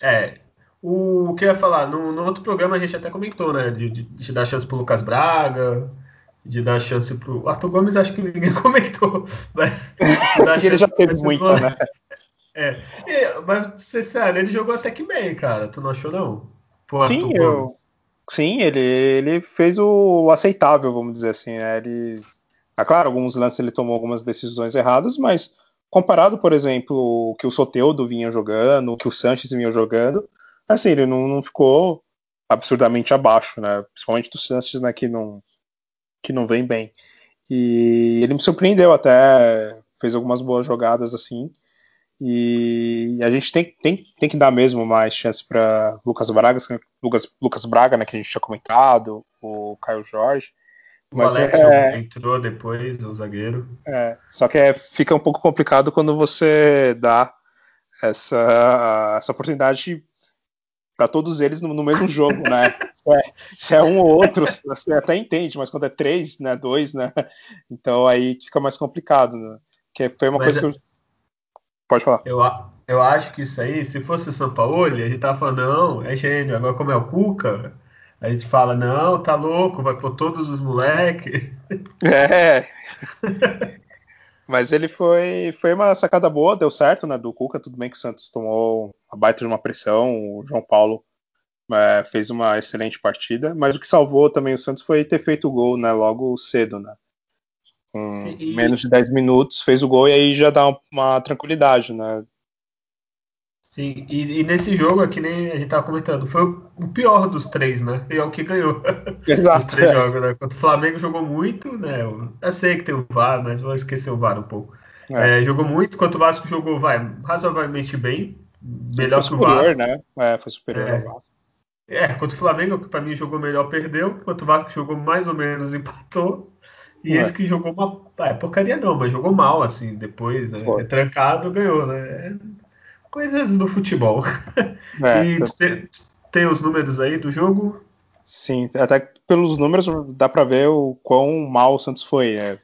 é, o, que eu ia falar, no, no, outro programa a gente até comentou, né? De, de, de, dar chance pro Lucas Braga, de dar chance pro. Arthur Gomes acho que ninguém (laughs) comentou. Mas. (laughs) ele já teve muita, né? (laughs) É. E, mas, sério, ele jogou até que bem, cara. Tu não achou, não? Pô, sim, eu. Sim, ele, ele fez o aceitável, vamos dizer assim, né? Ele. Ah, claro, alguns lances ele tomou algumas decisões erradas, mas comparado, por exemplo, o que o Soteudo vinha jogando, o que o Sanches vinha jogando, assim, ele não, não ficou absurdamente abaixo, né? Principalmente do Sanches, né, que não, que não vem bem. E ele me surpreendeu até, fez algumas boas jogadas assim. E a gente tem, tem, tem que dar mesmo mais chance para Lucas Braga, Lucas, Lucas Braga, né, que a gente tinha comentado, o Caio Jorge. O Mas Alex é, entrou depois, o zagueiro. É, só que é, fica um pouco complicado quando você dá essa, essa oportunidade para todos eles no, no, mesmo jogo, né? (laughs) É, se é um ou outro, você até entende, mas quando é três, né, dois, né? Então aí fica mais complicado, né? Que foi uma mas coisa é, que eu... Pode falar. Eu, eu acho que isso aí, se fosse o São Paulo, a gente tava falando, não, é gênio. Agora como é o Cuca, a gente fala, não, tá louco, vai por todos os moleques. (laughs) É. Mas ele foi, foi uma sacada boa, deu certo, né? Do Cuca, tudo bem que o Santos tomou a baita de uma pressão, o João Paulo é, fez uma excelente partida, mas o que salvou também o Santos foi ter feito o gol, né? Logo cedo, né? Com e... menos de 10 minutos, fez o gol e aí já dá uma tranquilidade, né? Sim, e, e, nesse jogo aqui, nem a gente tava comentando, foi o pior dos três, né? E é o que ganhou. (laughs) Exato. Os três é. jogos, né? Quando o Flamengo jogou muito, né? Eu sei que tem o VAR, mas vou esquecer o VAR um pouco. É. É, jogou muito, quanto o Vasco jogou, vai, razoavelmente bem. Melhor que o Vasco. né? É, foi superior ao é. Vasco. É, quanto o Flamengo, que pra mim jogou melhor, perdeu. Quanto o Vasco jogou mais ou menos, (laughs) empatou. E esse que jogou uma. É, porcaria não, mas jogou mal, assim, depois, né? Trancado, ganhou, né? Coisas do futebol. É, (laughs) e tem, tem, os números aí do jogo? Sim, até pelos números dá para ver o quão mal o Santos foi. Né?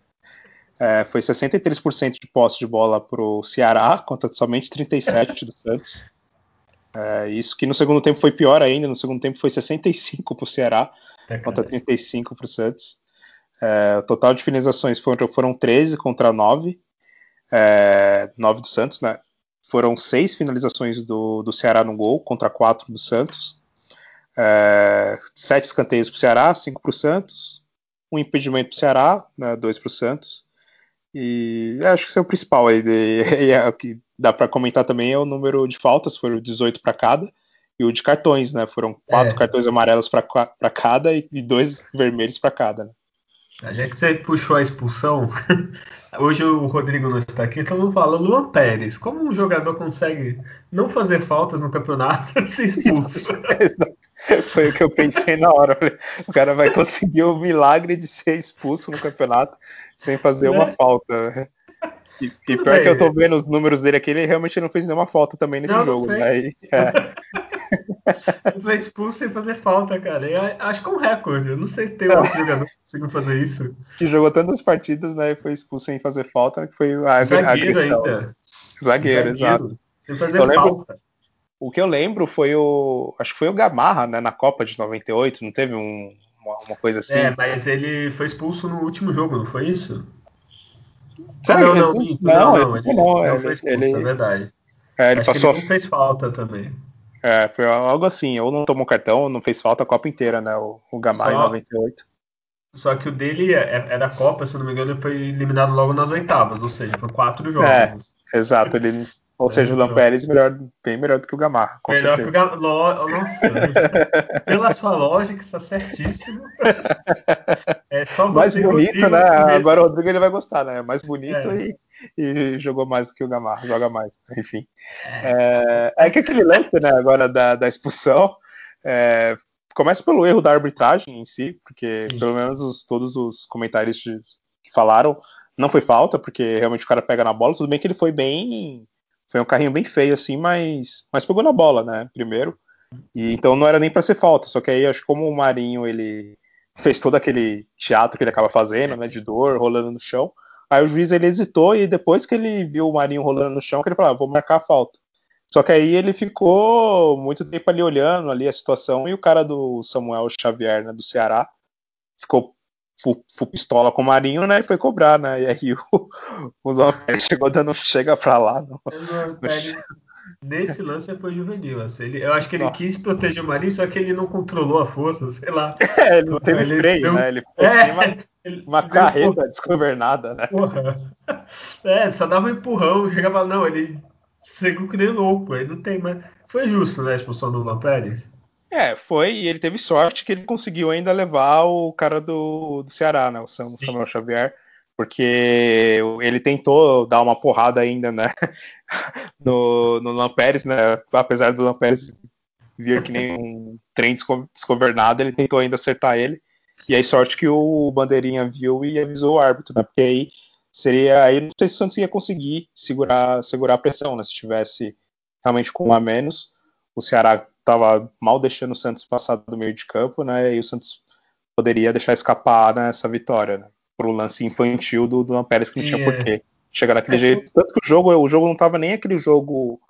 É, foi 63% de posse de bola para o Ceará, contra somente 37% do Santos. É, isso que no segundo tempo foi pior ainda, no segundo tempo foi 65% para o Ceará, é, contra 35% para o Santos. É, o total de finalizações foram, foram 13 contra 9, é, 9 do Santos, né? Foram seis finalizações do, do Ceará no gol, contra quatro do Santos. É, sete escanteios para o Ceará, cinco para o Santos. Um impedimento para o Ceará, né, dois para o Santos. E acho que esse é o principal aí. De, (laughs) é, o que dá para comentar também é o número de faltas, foram 18 para cada. E o de cartões, né? Foram quatro é. cartões amarelos para cada e dois vermelhos para cada. Né? Já que você puxou a expulsão, (laughs) hoje o Rodrigo não está aqui, então vamos falar. Luan Pérez, como um jogador consegue não fazer faltas no campeonato e ser expulso? (laughs) Foi o que eu pensei na hora. O cara vai conseguir o milagre de ser expulso no campeonato sem fazer uma é. falta. E, e pior bem, que eu tô vendo os números dele aqui, ele realmente não fez nenhuma falta também nesse não, jogo. Não né? e, é. (laughs) Foi expulso sem fazer falta, cara. E acho que é um recorde. Eu não sei se tem outro jogador que consiga fazer isso. Que jogou tantas partidas, né? E foi expulso sem fazer falta, que foi a Zagueiro agressão. ainda. Zagueiro, Zagueiro, exato. Sem fazer eu falta. Lembro, o que eu lembro foi o. Acho que foi o Gamarra, né? Na Copa de 98, não teve um, uma, uma, coisa assim? É, mas ele foi expulso no último jogo, não foi isso? Ah, não, não, não, não, não, ele, não, não foi expulso, ele, é verdade. É, ele Acho passou. ele não fez falta também. É, foi algo assim, ou não tomou cartão, ou não fez falta a Copa inteira, né? O, o Só... em 98. Só que o dele é, é da Copa, se não me engano, ele foi eliminado logo nas oitavas, ou seja, foi quatro jogos. É, exato, ele ou é, seja, o. Lampérez melhor, bem melhor do que o Gamarra. melhor certeza. que o Gamarra. Nossa, (laughs) pela sua lógica, está certíssimo. (laughs) É só mais bonito, né? Agora o Rodrigo ele vai gostar, né? Mais bonito é. e, e, jogou mais do que o Gamarra, joga mais, (laughs) enfim. É, é, é que aquele lance, né, agora da, da expulsão, é, começa pelo erro da arbitragem em si, porque Sim. pelo menos os, todos os comentários que falaram não foi falta, porque realmente o cara pega na bola, tudo bem que ele foi bem foi um carrinho bem feio, assim, mas, mas pegou na bola, né? Primeiro. E então não era nem para ser falta. Só que aí acho que como o Marinho ele fez todo aquele teatro que ele acaba fazendo, né? De dor, rolando no chão. Aí o juiz ele hesitou e depois que ele viu o Marinho rolando no chão, que ele falou, ah, vou marcar a falta. Só que aí ele ficou muito tempo ali olhando ali a situação e o cara do Samuel Xavier, né, do Ceará, ficou full pistola com o Marinho, né? E foi cobrar, né? E aí (laughs) o, o Lopes chegou dando chega pra lá. No, no... Nesse lance foi juvenil. Assim, ele, eu acho que ele Nossa. quis proteger o Marinho, só que ele não controlou a força, sei lá. (laughs) É, ele não teve ele freio, deu... né? Ele é, uma, uma carreta desgovernada, né? Porra. É, só dava um empurrão, chegava, não, ele seguiu que nem louco, aí não tem mais. Foi justo, né, a expulsão do Luan Pérez? É, foi, e ele teve sorte que ele conseguiu ainda levar o cara do, do Ceará, né, o Samuel Xavier, porque ele tentou dar uma porrada ainda, né, (laughs) no, no Lampérez, né, apesar do Lampérez vir que nem um trem desgovernado, ele tentou ainda acertar ele, e aí sorte que o Bandeirinha viu e avisou o árbitro, né, porque aí seria, aí não sei se o Santos ia conseguir segurar, segurar a pressão, né, se tivesse realmente com um a menos, o Ceará estava mal deixando o Santos passar do meio de campo, né? E o Santos poderia deixar escapar nessa vitória, né? Pro lance infantil do, do Pérez que não tinha porquê chegar daquele é, jeito. Tanto que o jogo, o jogo não estava nem aquele jogo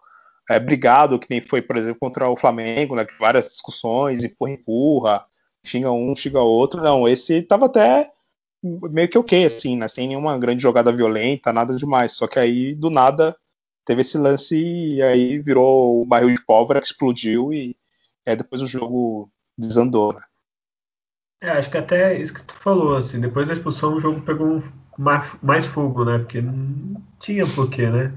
é, brigado, que nem foi, por exemplo, contra o Flamengo, né? Várias discussões, empurra, empurra, xinga um, xinga outro. Não, esse estava até meio que ok, assim, né? Sem nenhuma grande jogada violenta, nada demais. Só que aí, do nada, teve esse lance e aí virou um barril de pólvora que explodiu e é, depois o jogo desandou. Né? É, acho que até isso que tu falou, assim, depois da expulsão o jogo pegou mais, fogo, né? Porque não tinha porquê, né?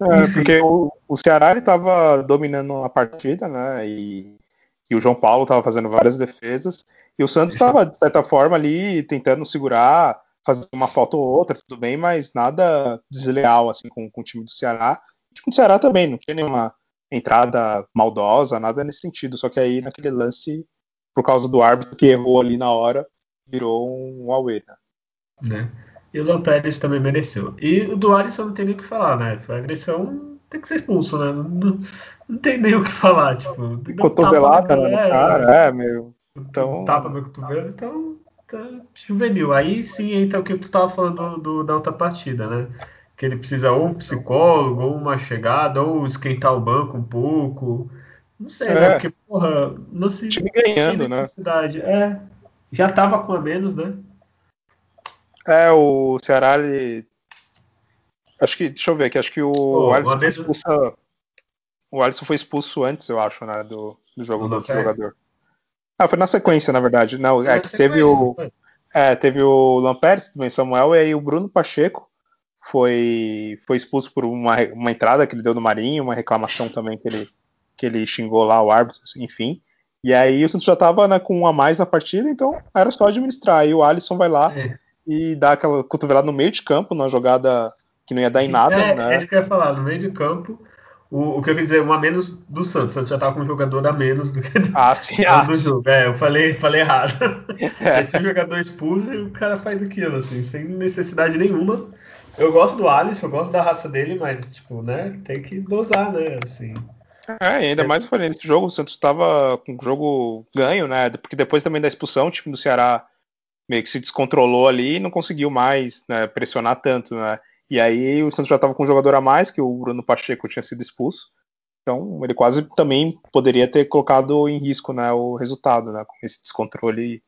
É, porque o, o Ceará estava dominando a partida, né? E, e o João Paulo estava fazendo várias defesas. E o Santos estava, de certa forma, ali tentando segurar, fazer uma falta ou outra, tudo bem, mas nada desleal assim com, com o time do Ceará. O time do Ceará também, não tinha nenhuma entrada maldosa, nada nesse sentido. Só que aí naquele lance, por causa do árbitro que errou ali na hora, virou um away, né? né? E o Lampérez também mereceu. E o do Alisson não tem nem o que falar, né? Foi agressão, tem que ser expulso, né? Não, não, tem nem o que falar, tipo. Cotovelada no cara, é, meu. Então... Tapa no cotovelo, então tá juvenil. Aí sim entra o que tu estava falando do, do, da outra partida, né? Que ele precisa ou um psicólogo, ou uma chegada, ou esquentar o banco um pouco. Não sei, né? é. né? Porque, porra, não se. Time ganhando, né? É. Já tava com a menos, né? É, o Ceará, ele. Acho que. Deixa eu ver aqui, acho que o, o Alisson foi expulso. O Alisson foi expulso antes, eu acho, né? Do, do jogo do outro jogador. Ah, foi na sequência, na verdade. Não, é que teve o. É, teve o Lampérez, também Samuel, e aí o Bruno Pacheco foi, foi expulso por uma, uma entrada que ele deu no Marinho, uma reclamação também que ele, que ele xingou lá o árbitro, enfim. E aí o Santos já tava né, com um a mais na partida, então era só administrar. Aí o Alisson vai lá é. e dá aquela cotovelada no meio de campo, numa jogada que não ia dar em nada. É, né? é isso que eu ia falar, no meio de campo. O, o que eu quis dizer, um a menos do Santos. O Santos já tava com um jogador a menos do que (laughs) ah, sim, ah, do jogo. É, eu falei, falei errado. (laughs) É. tinha um jogador expulso e o cara faz aquilo, assim, sem necessidade nenhuma. Eu gosto do Alisson, eu gosto da raça dele, mas, tipo, né, tem que dosar, né, assim. É, ainda é. mais eu falei, nesse jogo o Santos estava com o jogo ganho, né? Porque depois também da expulsão, o time do Ceará meio que se descontrolou ali e não conseguiu mais né, pressionar tanto, né? E aí o Santos já estava com um jogador a mais, que o Bruno Pacheco tinha sido expulso. Então ele quase também poderia ter colocado em risco né, o resultado, né? Com esse descontrole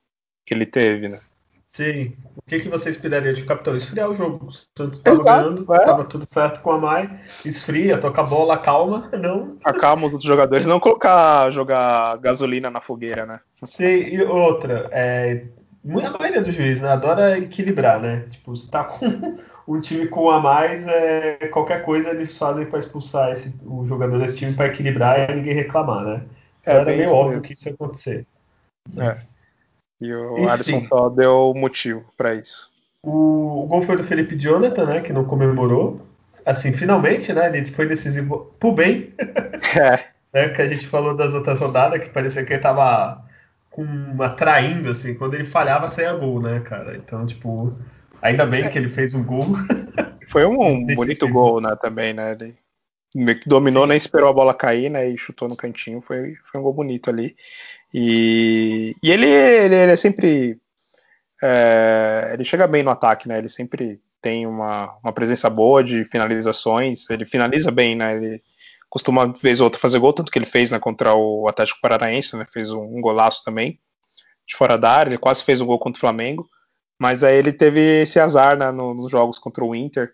que ele teve, né? Sim. O que, que você esperaria de capitão? Esfriar o jogo. O Santos estava ganhando, estava é. tudo certo com a Mai. Esfria, toca a bola, calma, não. Acalma os jogadores, não colocar jogar gasolina na fogueira, né? Sim, e outra, é, a maioria dos juízes né, adora equilibrar, né? Tipo, se tá com um time com a mais, é, qualquer coisa eles fazem para expulsar esse, o jogador desse time para equilibrar e ninguém reclamar, né? É, Era meio óbvio mesmo. que isso ia acontecer. É. E o Enfim, Alisson só deu motivo para isso. O, o, gol foi do Felipe Jonathan, né? Que não comemorou. Assim, finalmente, né? Ele foi decisivo pro bem. (laughs) É. né, que a gente falou das outras rodadas, que parecia que ele tava com, atraindo, assim. Quando ele falhava, saía gol, né, cara? Então, tipo, ainda bem é. que ele fez um gol. (laughs) Foi um, um bonito gol, né? Também, né? Ele meio que dominou, Sim. nem esperou a bola cair, né? E chutou no cantinho. Foi, foi um gol bonito ali. E, e ele, ele, ele, é sempre. É, ele chega bem no ataque, né? Ele sempre tem uma, uma presença boa de finalizações. Ele finaliza bem, né? Ele costuma, vez ou outra, fazer gol, tanto que ele fez né, contra o Atlético Paranaense, né? Fez um, um golaço também de fora da área. Ele quase fez um gol contra o Flamengo. Mas aí ele teve esse azar né, nos jogos contra o Inter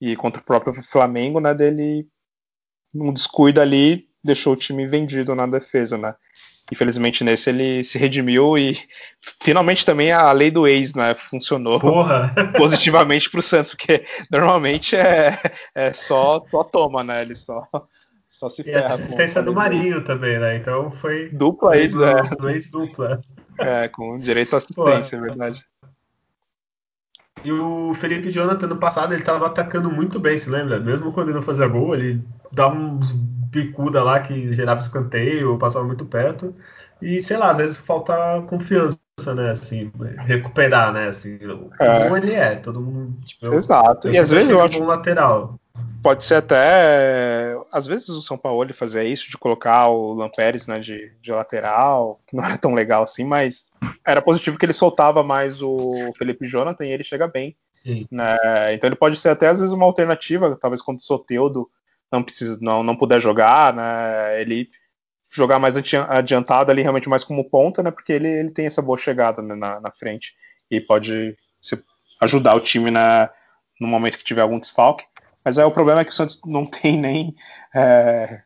e contra o próprio Flamengo, né? Dele um descuido ali deixou o time vendido na defesa, né? Infelizmente nesse ele se redimiu e finalmente também a lei do ex né, funcionou Porra. (laughs) positivamente para o Santos, porque normalmente é, é só, só toma, né? Ele só, só se ferra. E a assistência do Marinho também, né? Então foi. Dupla ex, né? Do ex dupla. É, com direito à assistência, é verdade. E o Felipe Jonathan no passado ele estava atacando muito bem, se lembra? Mesmo quando ele não fazia gol, ele dava uns bicuda lá que gerava escanteio, passava muito perto. E sei lá, às vezes falta confiança, né? Assim, recuperar, né? Assim, é. como ele é, todo mundo. Tipo, Exato. Eu, eu e às vezes eu acho. Um lateral. Pode ser até. Às vezes o São Paulo fazia isso, de colocar o Lamperes né, de, de lateral, que não era tão legal assim, mas era positivo que ele soltava mais o Felipe Jonathan e ele chega bem. Né? Então ele pode ser até às vezes uma alternativa, talvez quando o Soteudo não precisa não, não puder jogar, né, ele jogar mais adiantado ali realmente mais como ponta, né, porque ele, ele tem essa boa chegada né, na, na frente e pode se, ajudar o time na, no momento que tiver algum desfalque. Mas aí o problema é que o Santos não tem nem é,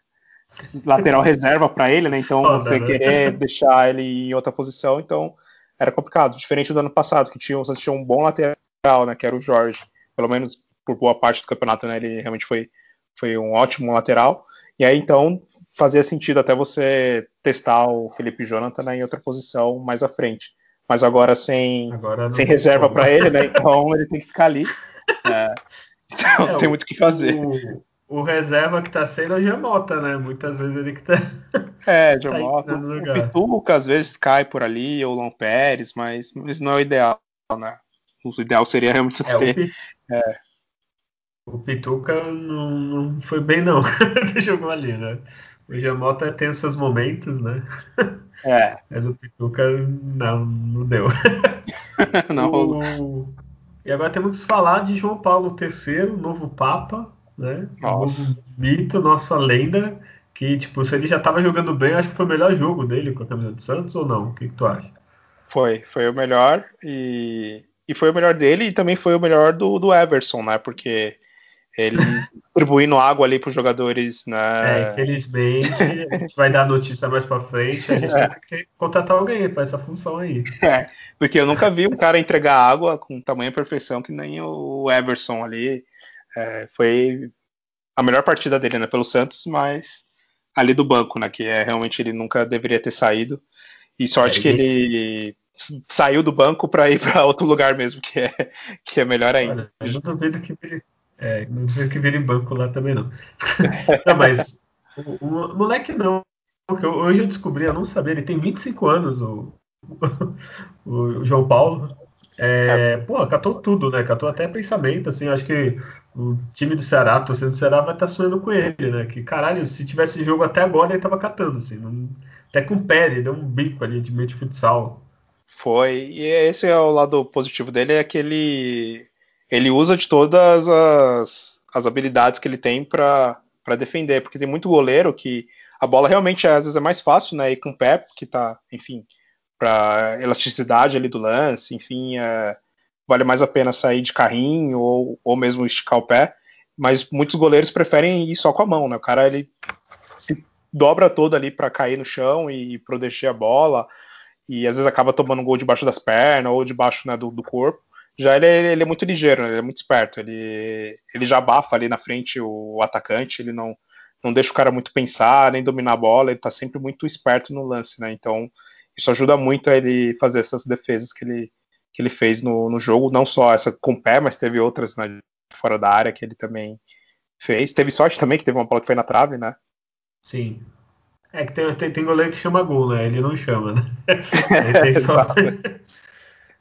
lateral reserva para ele, né? Então Foda, você né? querer (laughs) deixar ele em outra posição, então era complicado. Diferente do ano passado, que tinha, o Santos tinha um bom lateral, né? Que era o Jorge. Pelo menos por boa parte do campeonato, né? Ele realmente foi foi um ótimo lateral. E aí então fazia sentido até você testar o Felipe Jonathan né, em outra posição mais à frente. Mas agora sem, agora sem reserva para ele, né? (laughs) Então ele tem que ficar ali. É, (laughs) então é, tem muito o que fazer. O, o reserva que tá sendo é o Giamota, né? Muitas vezes ele que tá. (laughs) É, (laughs) Giamota. Tá o Pituca às vezes cai por ali, ou o Lon Pérez, mas, mas não é o ideal, né? O ideal seria realmente é, ter. É, o Pituca não, não foi bem, não. Jogou ali, né? O Giamota tem esses momentos, né? É. Mas o Pituca não, não deu. não o... E agora temos que falar de João Paulo III, novo Papa, né? Nossa. Novo mito, nossa lenda. Que, tipo, se ele já estava jogando bem, acho que foi o melhor jogo dele com a camisa do Santos ou não? O que, que tu acha? Foi, foi o melhor e, e foi o melhor dele e também foi o melhor do, do Everson, né? Porque ele distribuindo água ali para os jogadores. Né? É, infelizmente, a gente vai dar notícia mais para frente. A gente é. vai ter que contratar alguém para essa função aí. É, porque eu nunca vi um cara entregar água com tamanha perfeição que nem o Everson ali. É, foi a melhor partida dele né, pelo Santos, mas ali do banco, né? Que é realmente ele nunca deveria ter saído. E sorte é, que ele saiu do banco para ir para outro lugar mesmo, que é, que é melhor ainda. Olha, eu não duvido que vire, é, não duvido que vire banco lá também não. (laughs) não mas o, o, moleque não. Porque hoje eu descobri, eu não sabia, ele tem 25 anos, o, o, (laughs) o João Paulo. É, pô, catou tudo, né? Catou até pensamento, assim, acho que o time do Ceará, a torcida do Ceará vai estar tá sonhando com ele, né? Que caralho, se tivesse jogo até agora, ele tava catando, assim. Não, até com o pé, ele deu um bico ali de meio de futsal. Foi, e esse é o lado positivo dele, é que ele, ele usa de todas as, as habilidades que ele tem para defender, porque tem muito goleiro que a bola realmente às vezes é mais fácil, né? Ir com o pé, que tá, enfim, para elasticidade ali do lance, enfim, é, vale mais a pena sair de carrinho ou, ou mesmo esticar o pé. Mas muitos goleiros preferem ir só com a mão, né? O cara ele se dobra todo ali para cair no chão e proteger a bola e às vezes acaba tomando um gol debaixo das pernas ou debaixo né, do, do, corpo. Já ele, ele, é muito ligeiro, né? ele é muito esperto. Ele, ele já abafa ali na frente o, atacante, ele não, não deixa o cara muito pensar, nem dominar a bola, ele tá sempre muito esperto no lance, né? Então isso ajuda muito a ele fazer essas defesas que ele, que ele fez no, no jogo, não só essa com o pé, mas teve outras né, fora da área que ele também fez. Teve sorte também, que teve uma bola que foi na trave, né? Sim. É que tem, tem, tem goleiro que chama gol, né? Ele não chama, né? (laughs) Ele tem só...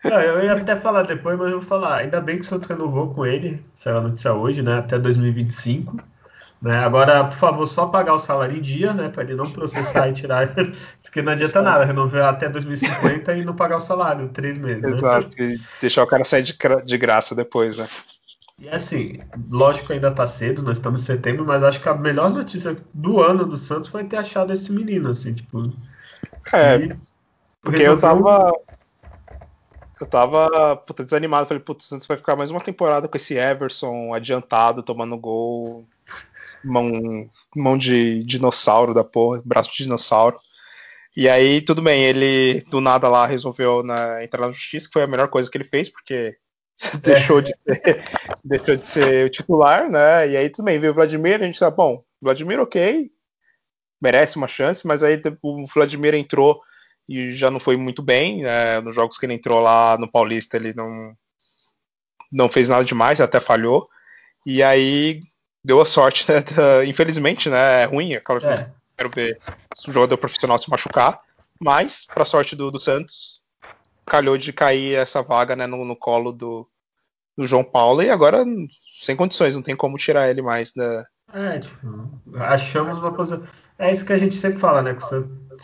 não, eu ia até falar depois, mas eu vou falar. Ainda bem que o Santos renovou com ele, saiu a notícia hoje, né? Até 2025. Né? Agora, por favor, só pagar o salário em dia, né? Para ele não processar e tirar. (laughs) Porque não adianta nada renovar até 2050 e não pagar o salário, três meses. Né? Exato, né? e deixar o cara sair de, de graça depois, né? E assim, lógico que ainda está cedo, nós estamos em setembro, mas acho que a melhor notícia do ano do Santos foi ter achado esse menino, assim, tipo. É, porque eu tava. Eu tava puta, desanimado, falei, putz, o Santos vai ficar mais uma temporada com esse Everson adiantado, tomando gol, mão, mão de dinossauro da porra, braço de dinossauro. E aí, tudo bem, ele do nada lá resolveu na, entrar na justiça, que foi a melhor coisa que ele fez, porque (laughs) deixou, de ser, (laughs) deixou de ser o titular, né? E aí também veio o Vladimir, a gente tá, bom, Vladimir ok, merece uma chance, mas aí o Vladimir entrou e já não foi muito bem, né? Nos jogos que ele entrou lá no Paulista, ele não, não fez nada demais, até falhou. E aí deu a sorte, (laughs) né? Da, infelizmente, né? É ruim, é claro é. quero ver um jogador profissional se machucar, mas, para sorte do, do Santos, calhou de cair essa vaga né, no, no colo do, do, João Paulo e agora sem condições, não tem como tirar ele mais da. É, tipo, achamos uma coisa. É isso que a gente sempre fala, né? Que você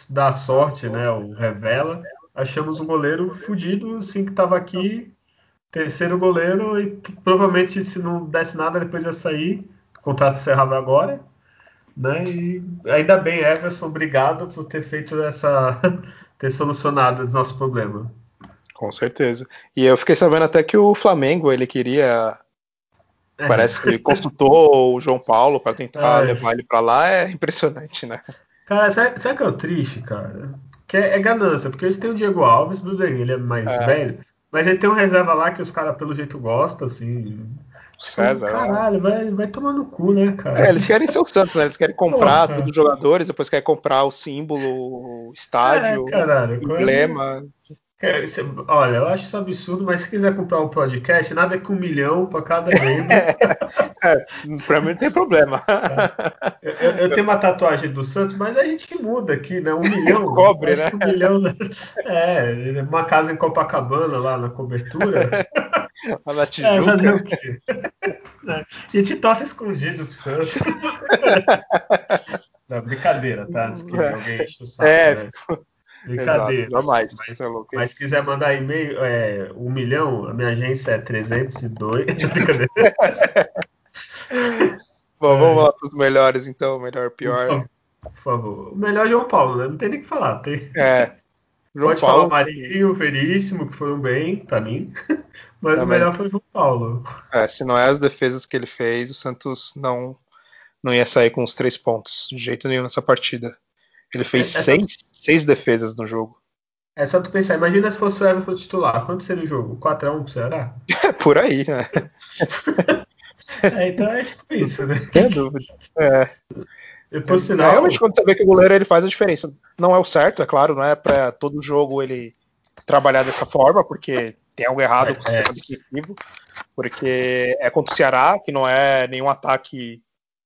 dá sorte, né? Ou revela. Achamos um goleiro fudido, assim, que tava aqui, terceiro goleiro, e provavelmente se não desse nada, depois ia sair. O contrato encerrava agora. Né? E ainda bem, Everson, obrigado por ter feito essa. (laughs) ter solucionado os nossos problemas. Com certeza. E eu fiquei sabendo até que o Flamengo ele queria. É. Parece que consultou o João Paulo para tentar (laughs) é. levar ele para lá. É impressionante, né? Cara, sabe, sabe que é o triste, cara? Que é, é, ganância, porque eles têm o Diego Alves, tudo bem, ele é mais é. velho, mas ele tem um reserva lá que os caras, pelo jeito, gostam, assim. César. Né? Caralho, vai, vai tomar no cu, né, cara? É, eles querem ser o Santos, né? Eles querem comprar todos os jogadores, depois querem comprar o símbolo, o estádio, é, caralho, o emblema. É, olha, eu acho isso absurdo, mas se quiser comprar um podcast, nada é com um milhão para cada membro. (laughs) é, para mim não tem problema. Eu, eu, tenho uma tatuagem do Santos, mas a gente muda aqui, né? Um milhão. (laughs) Cobre, né? Um milhão. É, uma casa em Copacabana, lá na cobertura. (laughs) Na Tijuca. É, fazer o quê? É, a gente tosse escondido pro Santos. Não, brincadeira, tá? Que alguém enche o saco. É, né? Brincadeira. Exato, jamais. Mas, é mas se quiser mandar e-mail, é, um milhão, a minha agência é 302. (laughs) Bom, vamos é. lá para os melhores, então. Melhor, pior. Por favor. O melhor é João Paulo, né? Não tem nem o que falar. Tem... É. (laughs) João Pode Paulo, falar o Marinho, Veríssimo, que foram bem, para mim. (laughs) Mas Também. o melhor foi o João Paulo. É, se não é as defesas que ele fez, o Santos não, não ia sair com os três pontos. De jeito nenhum nessa partida. Ele fez é, seis, seis defesas no jogo. É só tu pensar, imagina se fosse o Everton titular. Quanto seria o jogo? 4x1 pro Ceará? Por aí, né? é, então é tipo isso, né? Tem dúvida. É. E por é, sinal... Realmente, quando você vê que o goleiro ele faz a diferença. Não é o certo, é claro, não é para todo jogo ele trabalhar dessa forma, porque tem algo errado com o sistema defensivo, porque é contra o Ceará, que não é nenhum ataque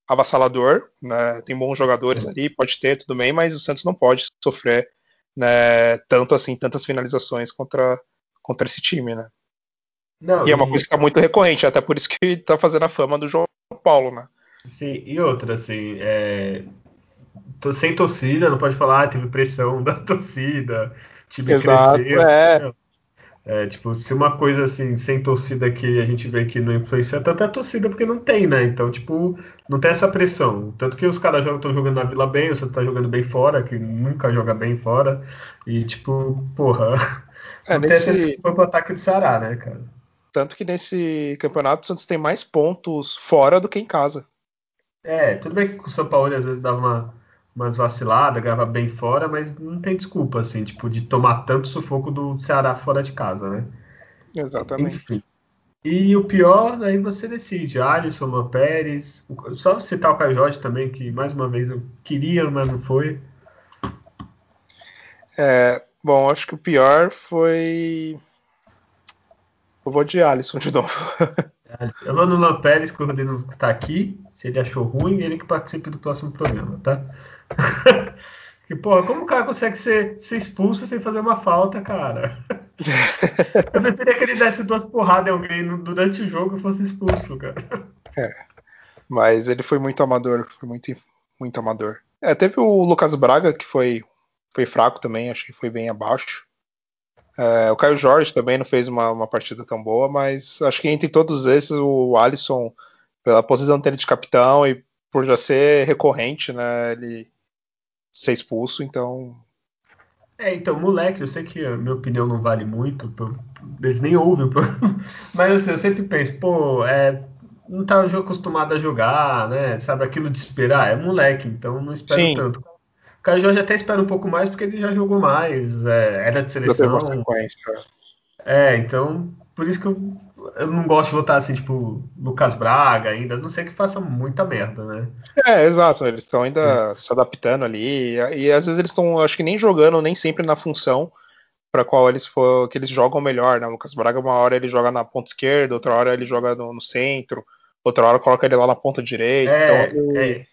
avassalador, né? Tem bons jogadores ali, pode ter, tudo bem, mas o Santos não pode sofrer né, tanto assim, tantas finalizações contra, contra esse time, né? Não, e é uma coisa que tá muito recorrente, até por isso que tá fazendo a fama do João Paulo, né? Sim, e outra, assim, é... Tô sem torcida, não pode falar, ah, teve pressão (laughs) da torcida, time Exato, cresceu. É. É, tipo, se uma coisa assim, sem torcida que a gente vê que não influencia tanto é a torcida, porque não tem, né? Então, tipo, não tem essa pressão. Tanto que os caras estão jogando na Vila bem, o Santos tá jogando bem fora, que nunca joga bem fora. E, tipo, porra. (laughs) É, nesse... essa desculpa pro ataque do Ceará, né, cara? Tanto que nesse campeonato o Santos tem mais pontos fora do que em casa. É, tudo bem que o São Paulo às vezes dava uma, umas vaciladas, grava bem fora, mas não tem desculpa, assim, tipo, de tomar tanto sufoco do Ceará fora de casa, né? Exatamente. Enfim. E o pior, aí você decide. Alisson, Man Pérez. Só citar o Caio Jorge também, que mais uma vez eu queria, mas não foi. É, bom, acho que o pior foi. Eu vou de Alisson de (laughs) novo. Eu vou no Lan Pérez, que o Rodrigo está aqui. Se ele achou ruim, ele que participe do próximo programa, tá? (laughs) que, porra, como o cara consegue ser, ser expulso sem fazer uma falta, cara? (laughs) Eu preferia que ele desse duas porradas em alguém durante o jogo e fosse expulso, cara. É. Mas ele foi muito amador, foi muito, muito amador. É, teve o Lucas Braga, que foi, foi fraco também, acho que foi bem abaixo. É, o Caio Jorge também não fez uma, uma, partida tão boa, mas acho que entre todos esses, o Alisson, pela posição dele de capitão e por já ser recorrente, né, ele ser expulso, então. É, então, moleque, eu sei que a minha opinião não vale muito, eles nem ouvem, (laughs) mas assim, eu sempre penso, pô, é, não tá acostumado a jogar, né? Sabe aquilo de esperar? É moleque, então não espero Sim. tanto. O Caio Jorge até espera um pouco mais porque ele já jogou mais, é, era de seleção. É, então, por isso que eu, eu não gosto de votar assim, tipo, Lucas Braga ainda, não sei que faça muita merda, né? É, exato, eles estão ainda é. se adaptando ali, e, e, às vezes eles estão, acho que nem jogando, nem sempre na função para qual eles for, que eles jogam melhor, né? O Lucas Braga, uma hora ele joga na ponta esquerda, outra hora ele joga no, no centro, outra hora coloca ele lá na ponta direita, é, então ele, é.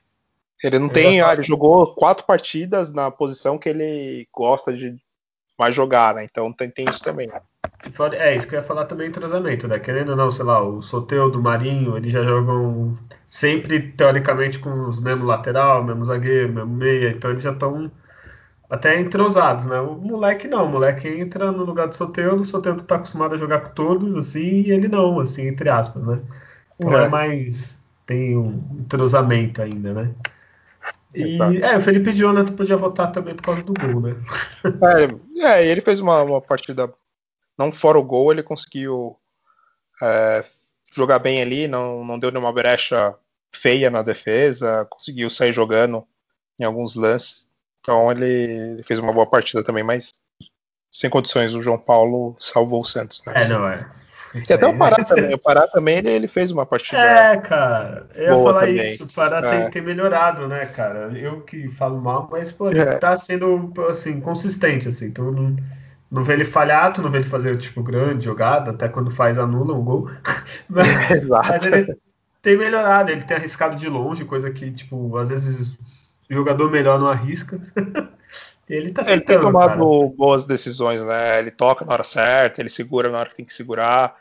Ele não tem. Ah, ele jogou quatro partidas na posição que ele gosta de mais jogar, né? Então tem, tem isso também. É, isso que eu ia falar também entrosamento, né? Querendo ou não, sei lá, o Soteu do Marinho, eles já jogam sempre, teoricamente, com os mesmo lateral, mesmo zagueiro, mesmo meia, então eles já estão até entrosados, né? O moleque não, o moleque entra no lugar do Soteu, o Soteu tá acostumado a jogar com todos, assim, e ele não, assim, entre aspas, né? Então é, é mais. tem um entrosamento ainda, né? E é, o Felipe Jonathan podia votar também por causa do gol, né? É, é ele fez uma, uma partida, não fora o gol, ele conseguiu é, jogar bem ali, não, não deu nenhuma brecha feia na defesa, conseguiu sair jogando em alguns lances. Então ele, ele fez uma boa partida também, mas sem condições, o João Paulo salvou o Santos. Né? É, não é. Isso e até aí, o Pará né? também. O Pará também ele, ele fez uma partida. É, cara. Eu ia falar também. isso. O Pará é. tem, tem melhorado, né, cara? Eu que falo mal, mas, pô, ele é. tá sendo, assim, consistente, assim. Então não, não vê ele falhar, tu não vê ele fazer, tipo, grande jogada, até quando faz anula um gol. (laughs) mas, (laughs) Exato. mas ele tem melhorado, ele tem arriscado de longe, coisa que, tipo, às vezes o jogador melhor não arrisca. (laughs) Ele, tá ele tem tomado cara. boas decisões, né? Ele toca na hora certa, ele segura na hora que tem que segurar.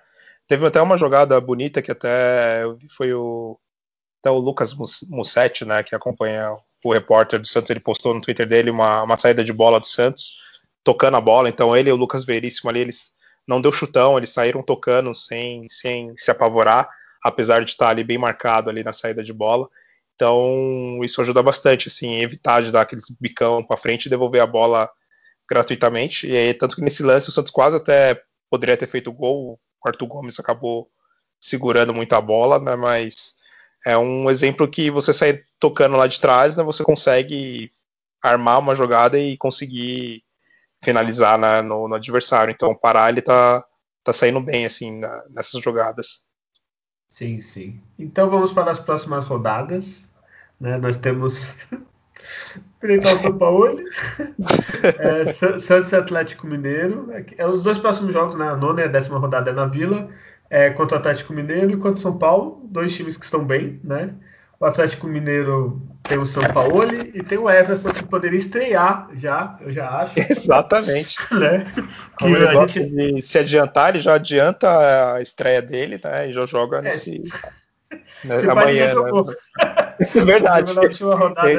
Teve até uma jogada bonita que até foi o até o Lucas Mussetti, né, que acompanha o repórter do Santos, ele postou no Twitter dele uma, uma saída de bola do Santos, tocando a bola. Então ele e o Lucas Veríssimo ali, eles não deu chutão, eles saíram tocando sem, sem se apavorar, apesar de estar ali bem marcado ali na saída de bola. Então, isso ajuda bastante, assim, evitar de dar aquele bicão para frente e devolver a bola gratuitamente. E aí, tanto que nesse lance o Santos quase até poderia ter feito gol, o Arthur Gomes acabou segurando muito a bola, né? Mas é um exemplo que você sair tocando lá de trás, né? Você consegue armar uma jogada e conseguir finalizar né, no, no, adversário. Então, o Pará ele tá, tá saindo bem assim na, nessas jogadas. Sim, sim. Então vamos para as próximas rodadas. né? Nós temos (laughs) enfrentar o São Paulo, (laughs) é, Santos e Atlético Mineiro. É, os dois próximos jogos, né? A nona e a décima rodada é na Vila, é, contra o Atlético Mineiro e contra o São Paulo, dois times que estão bem, né? O Atlético Mineiro tem o São Paulo e tem o Everson que poderia estrear já, eu já acho. (laughs) Exatamente. (laughs) Né? Que a gente de se adiantar, ele já adianta a estreia dele, né? E já joga é, nesse né, amanhã. Né? (laughs) Verdade. Na última rodada,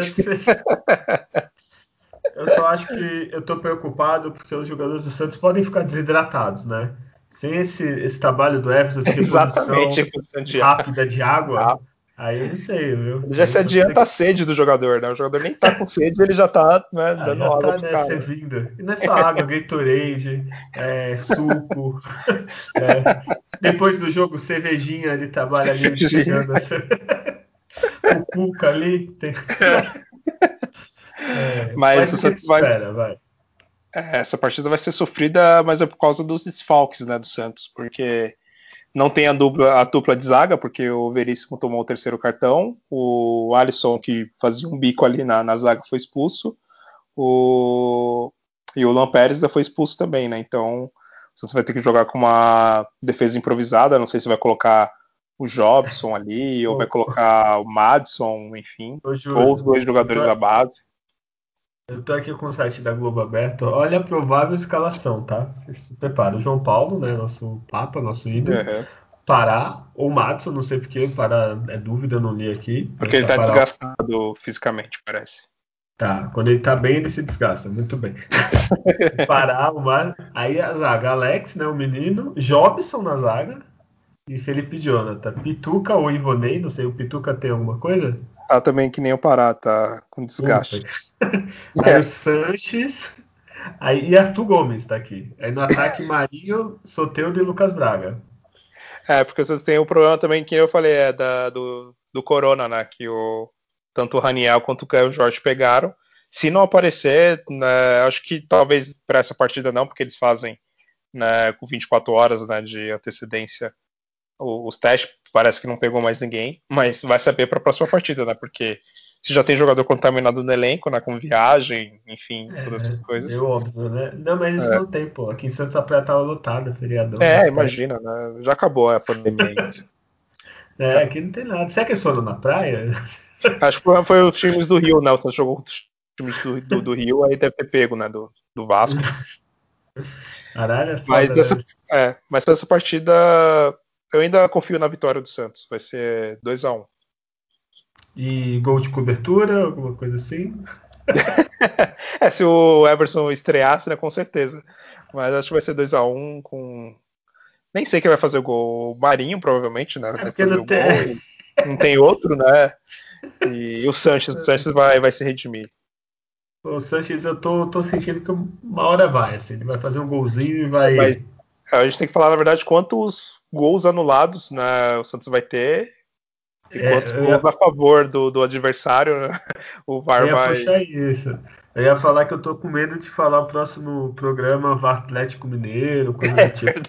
eu só acho que eu tô preocupado porque os jogadores do Santos podem ficar desidratados, né? Sem esse, esse trabalho do Everson de reposição rápida de água. Aí eu não sei, viu? Ele já se adianta que... a sede do jogador, né? O jogador nem tá com sede, ele já tá né, ah, dando já água. Tá, né, servindo. E não é só água, Gatorade, é, suco. (laughs) é. Depois do jogo, cervejinha, ele trabalha ali essa... (laughs) o Cuca ali. Tem... (laughs) É, mas você vai... Espera, vai. É, essa partida vai ser sofrida, mas é por causa dos desfalques né, do Santos, porque não tem a dupla, a dupla de zaga, porque o Veríssimo tomou o terceiro cartão. O Alisson, que fazia um bico ali na, na zaga, foi expulso. O, e o Luan Pérez ainda foi expulso também, né? Então você vai ter que jogar com uma defesa improvisada. Não sei se vai colocar o Jobson ali, ou vai colocar o Madison, enfim. ou os dois jogadores da base. Eu tô aqui com o site da Globo aberto. Olha a provável escalação, tá? Se prepara. O João Paulo, né? Nosso Papa, nosso ídolo. Uhum. Pará ou Matson, não sei porquê. Pará é dúvida, eu não li aqui. Porque ele tá Pará... desgastado fisicamente, parece. Tá, quando ele tá bem, ele se desgasta. Muito bem. (laughs) Pará, o Mar... Aí a zaga, Alex, né? O menino. Jobson na zaga. E Felipe Jonathan. Pituca ou Ivonei, não sei, o Pituca tem alguma coisa? Tá também que nem o Pará, tá com desgaste. aí o Sanches, aí e Arthur Gomes tá aqui. Aí no ataque (laughs) Marinho, Soteudo e Lucas Braga. É, porque vocês têm um problema também que eu falei, é da, do, do Corona, né? Que o, tanto o Raniel quanto o Caio Jorge pegaram. Se não aparecer, né, acho que talvez para essa partida não, porque eles fazem né, com 24 horas né, de antecedência os testes, parece que não pegou mais ninguém, mas vai saber para a próxima partida, né? Porque se já tem jogador contaminado no elenco, né? Com viagem, enfim, é, todas essas coisas. É óbvio, né? Não, mas isso é. não tem, pô. Aqui em Santa Praia tava lotado, feriadão. É, né? imagina, né? Já acabou a pandemia. (laughs) é, aqui não tem nada. Será que é só na praia? (laughs) Acho que foi os times do Rio, né? Você jogou os times do, do, do, Rio, aí deve ter pego, né? Do, do Vasco. Caralho, é foda, mas, dessa, né? é, mas dessa partida eu ainda confio na vitória do Santos. Vai ser 2 a 1 um. E gol de cobertura, alguma coisa assim? (laughs) é, se o Everson estreasse, né, com certeza. Mas acho que vai ser 2 a 1 um com. Nem sei quem vai fazer o gol. O Marinho, provavelmente, né? Vai fazer não, tem... não tem outro, né? E, o Sanches, o Sanches vai, vai se redimir. O Sanches, eu tô, tô sentindo que uma hora vai, assim, ele vai fazer um golzinho e vai. Mas a gente tem que falar, na verdade, quantos gols anulados né, o Santos vai ter. E é, quantos gols ia... a favor do, do adversário, né, (laughs) o VAR eu vai. Puxar isso. Eu ia falar que eu tô com medo de falar o próximo programa VAR Atlético Mineiro, coisa (laughs) é, do tipo.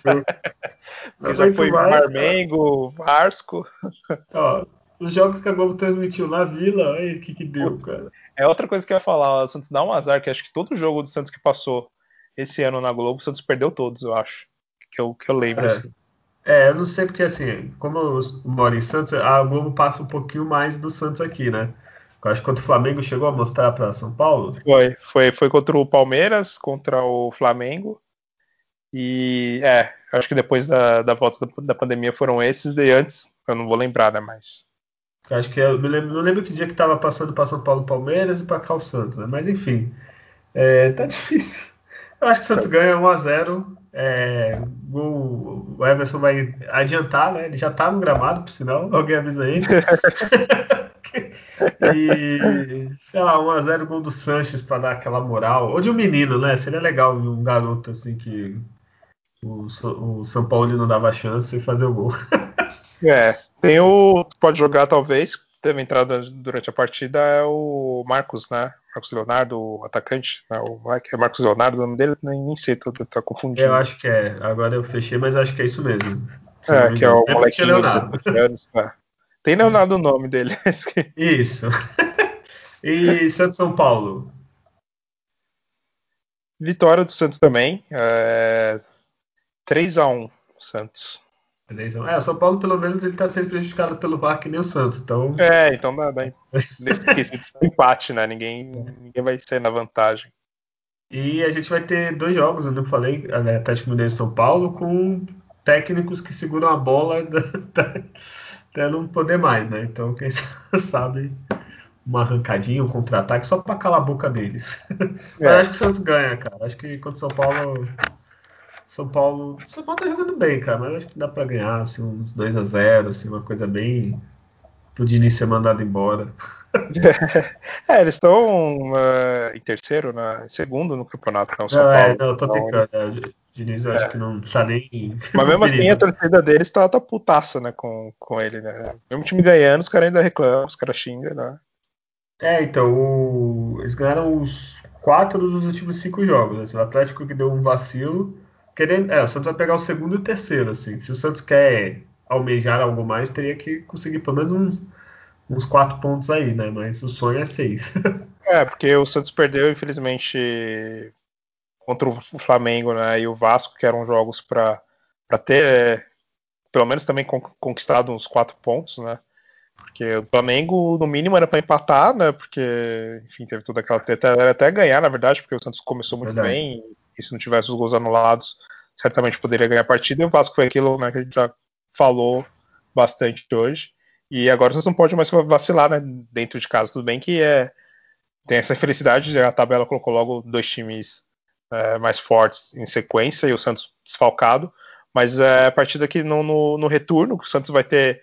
Porque já foi mais, Flamengo, Vasco. Ó, os jogos que a Globo transmitiu na Vila, aí o que que deu, cara. É outra coisa que eu ia falar, o Santos dá um azar, que acho que todo jogo do Santos que passou esse ano na Globo, o Santos perdeu todos, eu acho. Que eu, que eu lembro, é. assim. É, eu não sei porque assim, como eu moro em Santos, a Globo passa um pouquinho mais do Santos aqui, né? Eu acho que quando o Flamengo chegou a mostrar para São Paulo. Foi, foi, foi contra o Palmeiras, contra o Flamengo. E é, acho que depois da, da volta da, da pandemia foram esses, e antes, eu não vou lembrar, né? Mas. Eu acho que eu me lembro, não lembro que dia que tava passando para São Paulo Palmeiras e para cá o Santos, né? Mas enfim. É, tá (laughs) difícil. Eu acho que o Santos ganha 1x0. É, o, Everson vai adiantar, né? Ele já tá no gramado, por sinal. Alguém avisa ele. (laughs) e, sei lá, 1x0 gol do Sanches para dar aquela moral. Ou de um menino, né? Seria legal um garoto assim que o, o São Paulo não dava chance e fazer o gol. (laughs) é, tem o. Pode jogar talvez, teve entrada durante a partida, é o Marcos, né? Marcos Leonardo, o atacante, né, o é Marcos Leonardo, o nome dele, nem, nem sei, tô, tô confundindo. Eu acho que é, agora eu fechei, mas acho que é isso mesmo. É, que é o molequinho Leonardo. Anos, né? Tem Leonardo o nome dele. (laughs) Isso. (laughs) e Santos São Paulo? Vitória do Santos também. É... 3x1 Santos. 3x1. É, o São Paulo, pelo menos, ele tá sendo prejudicado pelo VAR que nem o Santos. Então... É, então dá, dá (laughs) nesse quesito empate, né? Ninguém, ninguém vai sair na vantagem. E a gente vai ter dois jogos, onde eu falei, né, Atlético Mineiro e São Paulo, com técnicos que seguram a bola (laughs) até não poder mais, né? Então, quem (laughs) sabe uma arrancadinha, um contra-ataque, só para calar a boca deles. É. Mas acho que o Santos ganha, cara. Acho que contra o São Paulo. São Paulo. São Paulo tá jogando bem, cara, mas acho que dá para ganhar, assim, uns 2 a 0 assim, uma coisa bem. Pro Dini ser mandado embora. (laughs) é, eles estão uh, em terceiro, né? segundo no campeonato, não, São não, Paulo. É, não, eu tô então, brincando. Eles... É, Diniz, eu é. acho que não está nem. Mas mesmo assim, a torcida deles tá, tá putaça, né, com, com ele, né? Mesmo time ganhando, os caras ainda reclamam, os caras xingam, né? É, então, o... eles ganharam os quatro dos últimos cinco jogos. Né? O Atlético que deu um vacilo. Querendo... É, o Santos vai pegar o segundo e o terceiro, assim. Se o Santos quer almejar algo mais, teria que conseguir pelo menos uns, uns quatro pontos aí, né? Mas o sonho é seis. (laughs) é, porque o Santos perdeu, infelizmente, contra o Flamengo né, e o Vasco, que eram jogos para ter, é, pelo menos também conquistado uns quatro pontos, né? Porque o Flamengo, no mínimo, era para empatar, né? Porque, enfim, teve toda aquela treta. Era até ganhar, na verdade, porque o Santos começou muito verdade. bem. E se não tivesse os gols anulados, certamente poderia ganhar a partida. E o Vasco foi aquilo né, que a gente já falou bastante hoje. E agora vocês não pode mais vacilar, né? Dentro de casa, tudo bem que é. Tem essa felicidade, a tabela colocou logo dois times é, mais fortes em sequência e o Santos desfalcado. Mas é a partida que no, no, no retorno, o Santos vai ter.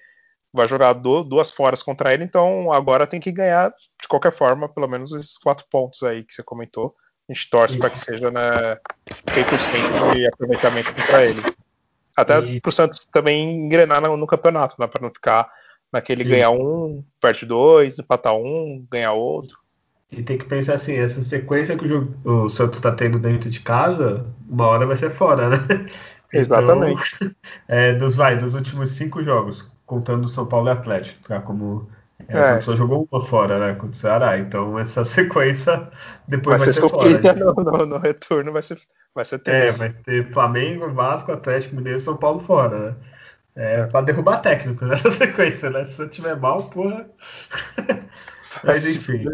Vai jogar do, duas foras contra ele, então agora tem que ganhar de qualquer forma, pelo menos esses quatro pontos aí que você comentou. A gente torce para que seja né, 100% de aproveitamento contra ele. Até para o Santos também engrenar no, no campeonato, né, para não ficar naquele Sim. ganhar um, perde dois, empatar um, ganhar outro. E tem que pensar assim, essa sequência que o, jogo, o Santos está tendo dentro de casa, uma hora vai ser fora, né? (laughs) Exatamente. Então, (laughs) é, dos, vai, dos últimos cinco jogos, contando o São Paulo e Atlético, tá? Como é, Santos só jogou uma fora, né? Contra o Ceará. Então essa (laughs) sequência depois vai, vai ser, fora. No, no, no, retorno vai ser, vai ser tenso. É, vai ter Flamengo, Vasco, Atlético Mineiro e São Paulo fora, né? É, é. pra derrubar técnico (laughs) nessa sequência, né? Se eu tiver mal, porra. (laughs) Mas enfim.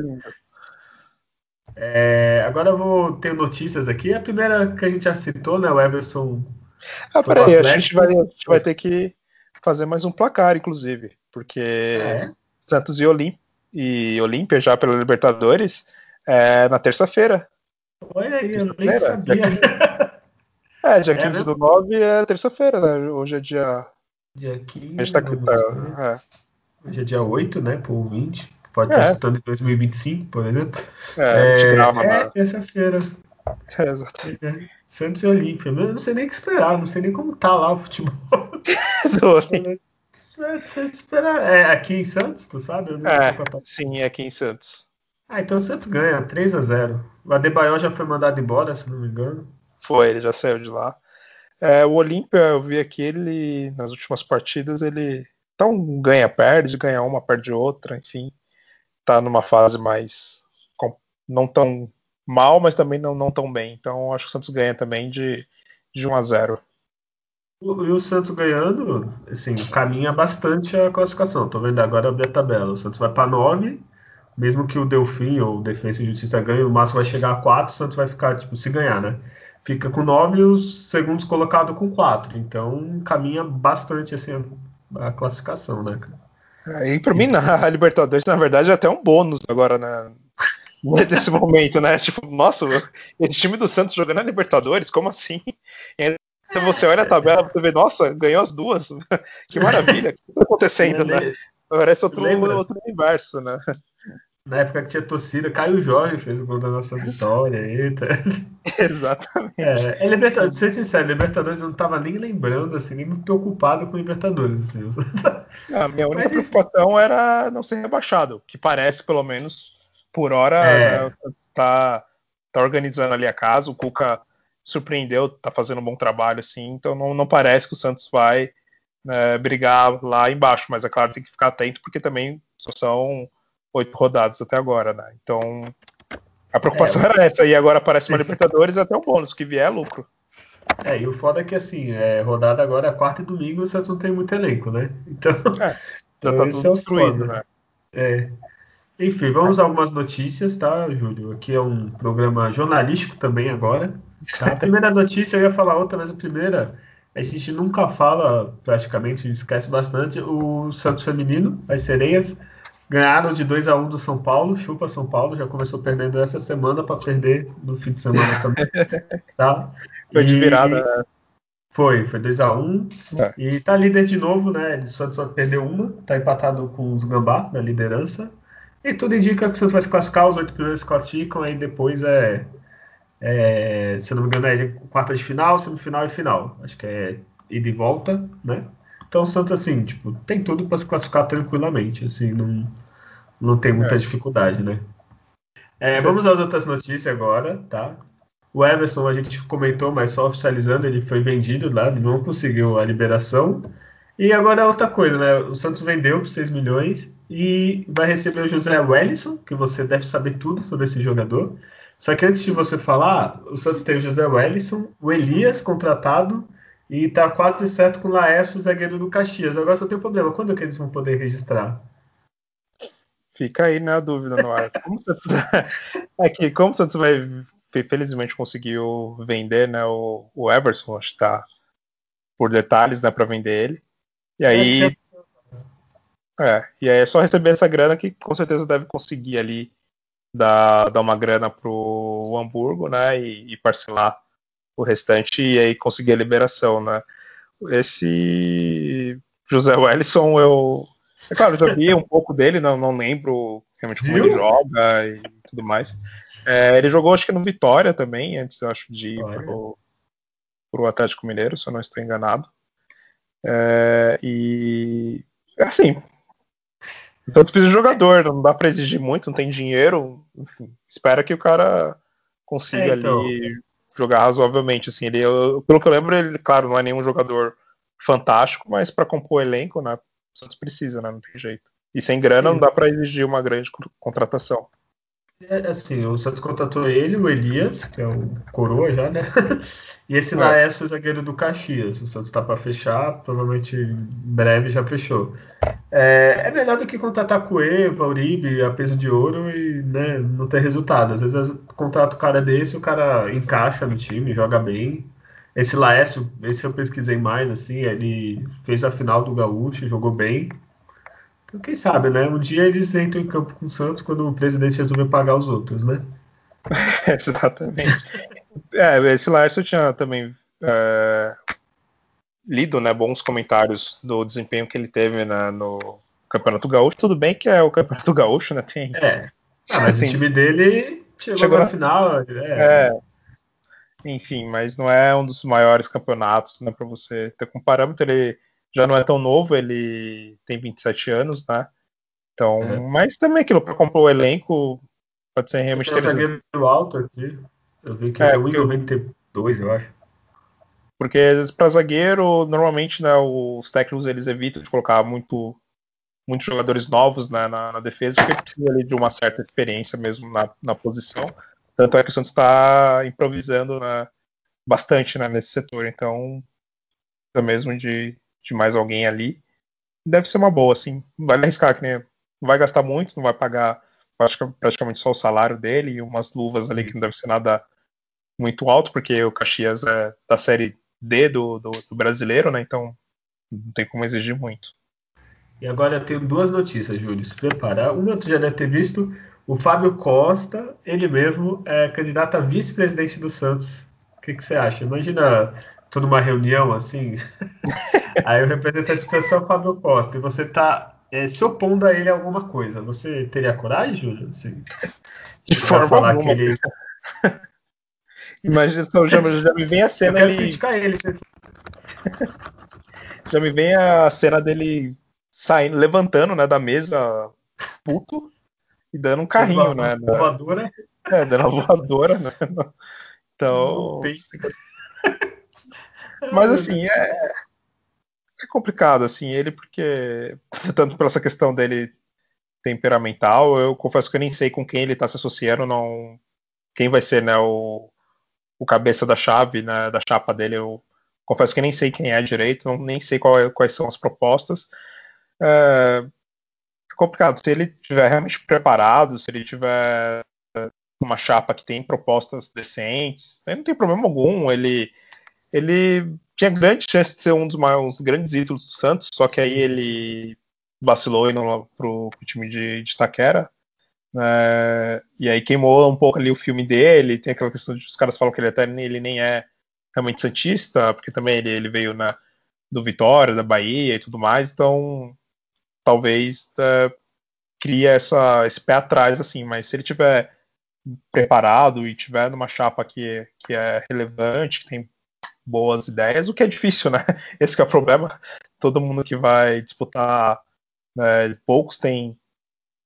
É, agora eu vou ter notícias aqui. A primeira que a gente já citou, né? O Everson. Ah, peraí, a gente, vai, a gente vai ter que fazer mais um placar, inclusive. Porque é. Santos e, Olim e Olímpia, já pela Libertadores, é na terça-feira. Olha aí, eu nem sabia. É, dia 15 é do 9 é terça-feira, né? Hoje é dia. Dia 15. A gente tá, tá, é. Hoje é dia 8, né? Por 20. Pode é. estar escutando em 2025, por exemplo. É, é, é terça-feira. É, exatamente. É, Santos e Olímpia. Eu não sei nem o que esperar, não sei nem como tá lá o futebol. (laughs) (laughs) é, esperar. é aqui em Santos, tu sabe? é, sim, é aqui em Santos. Ah, então o Santos ganha 3 a 0 O Adebayor já foi mandado embora, se não me engano. Foi, ele já saiu de lá. É, o Olímpia, eu vi aqui, ele nas últimas partidas, ele então ganha, perde, ganha uma, perde outra, enfim tá numa fase mais não tão mal, mas também não, não tão bem. Então acho que o Santos ganha também de, de 1 a 0. E o Santos ganhando, assim, caminha bastante a classificação. Tô vendo agora a tabela. O Santos vai para 9, mesmo que o Delfim ou o Defensa e Justiça ganhe, o máximo vai chegar a 4, o Santos vai ficar, tipo, se ganhar, né? Fica com 9 e os segundos colocados com 4. Então caminha bastante assim a, a classificação, né, cara? É, e para mim, (laughs) a Libertadores, na verdade, é até um bônus agora, né? (laughs) Nesse momento, né? Tipo, nossa, esse time do Santos jogando na Libertadores, como assim? E você olha a tabela e vê, nossa, ganhou as duas. (laughs) que maravilha, o que está acontecendo, né? Parece outro, outro universo, né? Na época que tinha torcida, Caio Jorge fez o gol da nossa vitória. Eita. (laughs) Exatamente. É, é Libertadores, ser sincero, Libertadores eu não tava nem lembrando, assim, nem me preocupado com Libertadores. Assim. (laughs) A minha única Mas, preocupação era não ser rebaixado, que parece, pelo menos, por hora, é... tá, tá organizando ali a casa. O Cuca surpreendeu, tá fazendo um bom trabalho, assim, então não, não parece que o Santos vai né, brigar lá embaixo, mas é claro, tem que ficar atento porque também só são oito rodadas até agora, né? Então a preocupação é, era essa, e agora aparece uma Libertadores (laughs) até um bônus, que vier é lucro. É, e o foda é que assim, é, rodada agora é quarta e domingo, o Santos não tem muito elenco, né? Então. (laughs) É, já tá tudo é destruído, né? É. Enfim, vamos a algumas notícias, tá, Júlio? Aqui é um programa jornalístico também agora. Tá? A primeira notícia eu ia falar outra, mas a primeira a gente nunca fala praticamente, a esquece bastante. O Santos Feminino, as sereias, ganharam de 2 a 1 do São Paulo. Chupa São Paulo, já começou perdendo essa semana para perder no fim de semana também. (laughs) Tá? Foi de virada, né? Foi, foi 2x1. É. E tá líder de novo, né? Ele só, só perdeu uma, tá empatado com os Gambá na liderança. E tudo indica que o Santos vai se classificar, os oito primeiros se classificam, aí depois é, é, se eu não me engano, é quarta de final, semifinal e final. Acho que é ida e volta, né? Então o Santos, assim, tipo, tem tudo para se classificar tranquilamente, assim, não, não tem muita é. dificuldade, né? É, vamos às outras notícias agora, tá? O Everson, a gente comentou, mas só oficializando, ele foi vendido lá, não conseguiu a liberação. E agora é outra coisa, né? O Santos vendeu por 6 milhões e vai receber o José Wellison, que você deve saber tudo sobre esse jogador. Só que antes de você falar, o Santos tem o José Wellison, o Elias contratado e tá quase certo com o Laércio, zagueiro do Caxias. Agora só tem um problema, quando é que eles vão poder registrar? Fica aí na né, dúvida no ar. Como o Santos, (laughs) é como o Santos vai felizmente conseguiu vender né, o, o Everson, acho que tá por detalhes né, para vender ele. E aí. É, e aí é só receber essa grana que com certeza deve conseguir ali dar, dar uma grana pro Hamburgo, né? E, e parcelar o restante e aí conseguir a liberação, né? Esse José Wellison, eu. É claro, já vi um (laughs) pouco dele, não, não lembro realmente como Viu? ele joga e tudo mais. É, ele jogou, acho que no Vitória também, antes, acho, de ir pro, pro Atlético Mineiro, se eu não estou enganado. É, e assim, então precisa de jogador, não dá para exigir muito, não tem dinheiro. Enfim, espera que o cara consiga é, então. ali jogar razoavelmente. Assim, ele, eu, pelo que eu lembro, ele, claro, não é nenhum jogador fantástico, mas para compor elenco, né? O Santos precisa, né? Não tem jeito. E sem grana não dá para exigir uma grande contratação. É, assim, o Santos contratou ele, o Elias, que é o coroa já, né? (laughs) E esse é. Laércio, zagueiro do Caxias. O Santos está para fechar, provavelmente em breve já fechou. É, é melhor do que contratar Cueva, Uribe, a peso de ouro e né, não ter resultado. Às vezes contrata o cara desse, o cara encaixa no time, joga bem. Esse Laércio, esse eu pesquisei mais, assim, ele fez a final do Gaúcho, jogou bem. Então, quem sabe, né? Um dia eles entram em campo com o Santos quando o presidente resolver pagar os outros, né? (laughs) Exatamente. é, esse Larson tinha também é, lido né, bons comentários do desempenho que ele teve né, no Campeonato Gaúcho. Tudo bem que é o Campeonato (laughs) Gaúcho, né? Tem. É. Ah, mas tem... o time dele chegou, chegou na final. É. é. Enfim, mas não é um dos maiores campeonatos, né? Para você ter como parâmetro, ele já não é tão novo, ele tem 27 anos, né? Então, é. mas também aquilo para compor o elenco pode ser realmente tem interessante. zagueiro alto aqui. Eu vi que é, é 1,92, eu acho. Porque às vezes para zagueiro, normalmente né, os técnicos eles evitam de colocar muito muitos jogadores novos né, na, na, defesa, porque precisa ali de uma certa experiência mesmo na, na posição. Tanto é que o Santos está improvisando né, bastante né, nesse setor. Então, mesmo de de mais alguém ali, deve ser uma boa, assim. Não vai arriscar, que nem, não vai gastar muito, não vai pagar praticamente só o salário dele e umas luvas ali que não deve ser nada muito alto, porque o Caxias é da série D do, do, do brasileiro, né? Então não tem como exigir muito. E agora eu tenho duas notícias, Júlio. Se preparar. Uma tu já deve ter visto. O Fábio Costa, ele mesmo é candidato a vice-presidente do Santos. O que, que você acha? Imagina tô numa reunião assim, (laughs) aí o representante da é o Fábio Costa e você tá é, se opondo a ele a alguma coisa, você teria coragem, Júlio? De forma falar alguma. que ele. (laughs) Imagina, já, já me vem a cena. Eu quero ele... criticar ele. Você... (laughs) já me vem a cena dele saindo, levantando né, da mesa, puto, e dando um carrinho, né? Voadora. É, dando uma voadora, né? (laughs) Então. Mas assim, é. É complicado, assim, ele porque, (laughs) tanto pela essa questão dele temperamental, eu confesso que eu nem sei com quem ele tá se associando, não quem vai ser, né, o, o cabeça da chave, né, da chapa dele, eu confesso que nem sei quem é direito, não, nem sei é, quais são as propostas. É, é complicado, se ele tiver realmente preparado, se ele tiver uma chapa que tem propostas decentes, não tem problema algum. Ele, ele tinha grande chance de ser um dos maiores grandes ídolos do Santos, só que aí ele vacilou indo pro, pro time de, de Taquera. Né? E aí queimou um pouco ali o filme dele. Tem aquela questão de os caras falam que ele até ele nem é realmente santista, porque também ele, ele veio na, do Vitória, da Bahia e tudo mais. Então talvez uh, cria essa, esse pé atrás assim. Mas se ele tiver preparado e tiver numa chapa que, que é relevante, que tem boas ideias, o que é difícil, né? (laughs) Esse é o problema. Todo mundo que vai disputar, né, poucos têm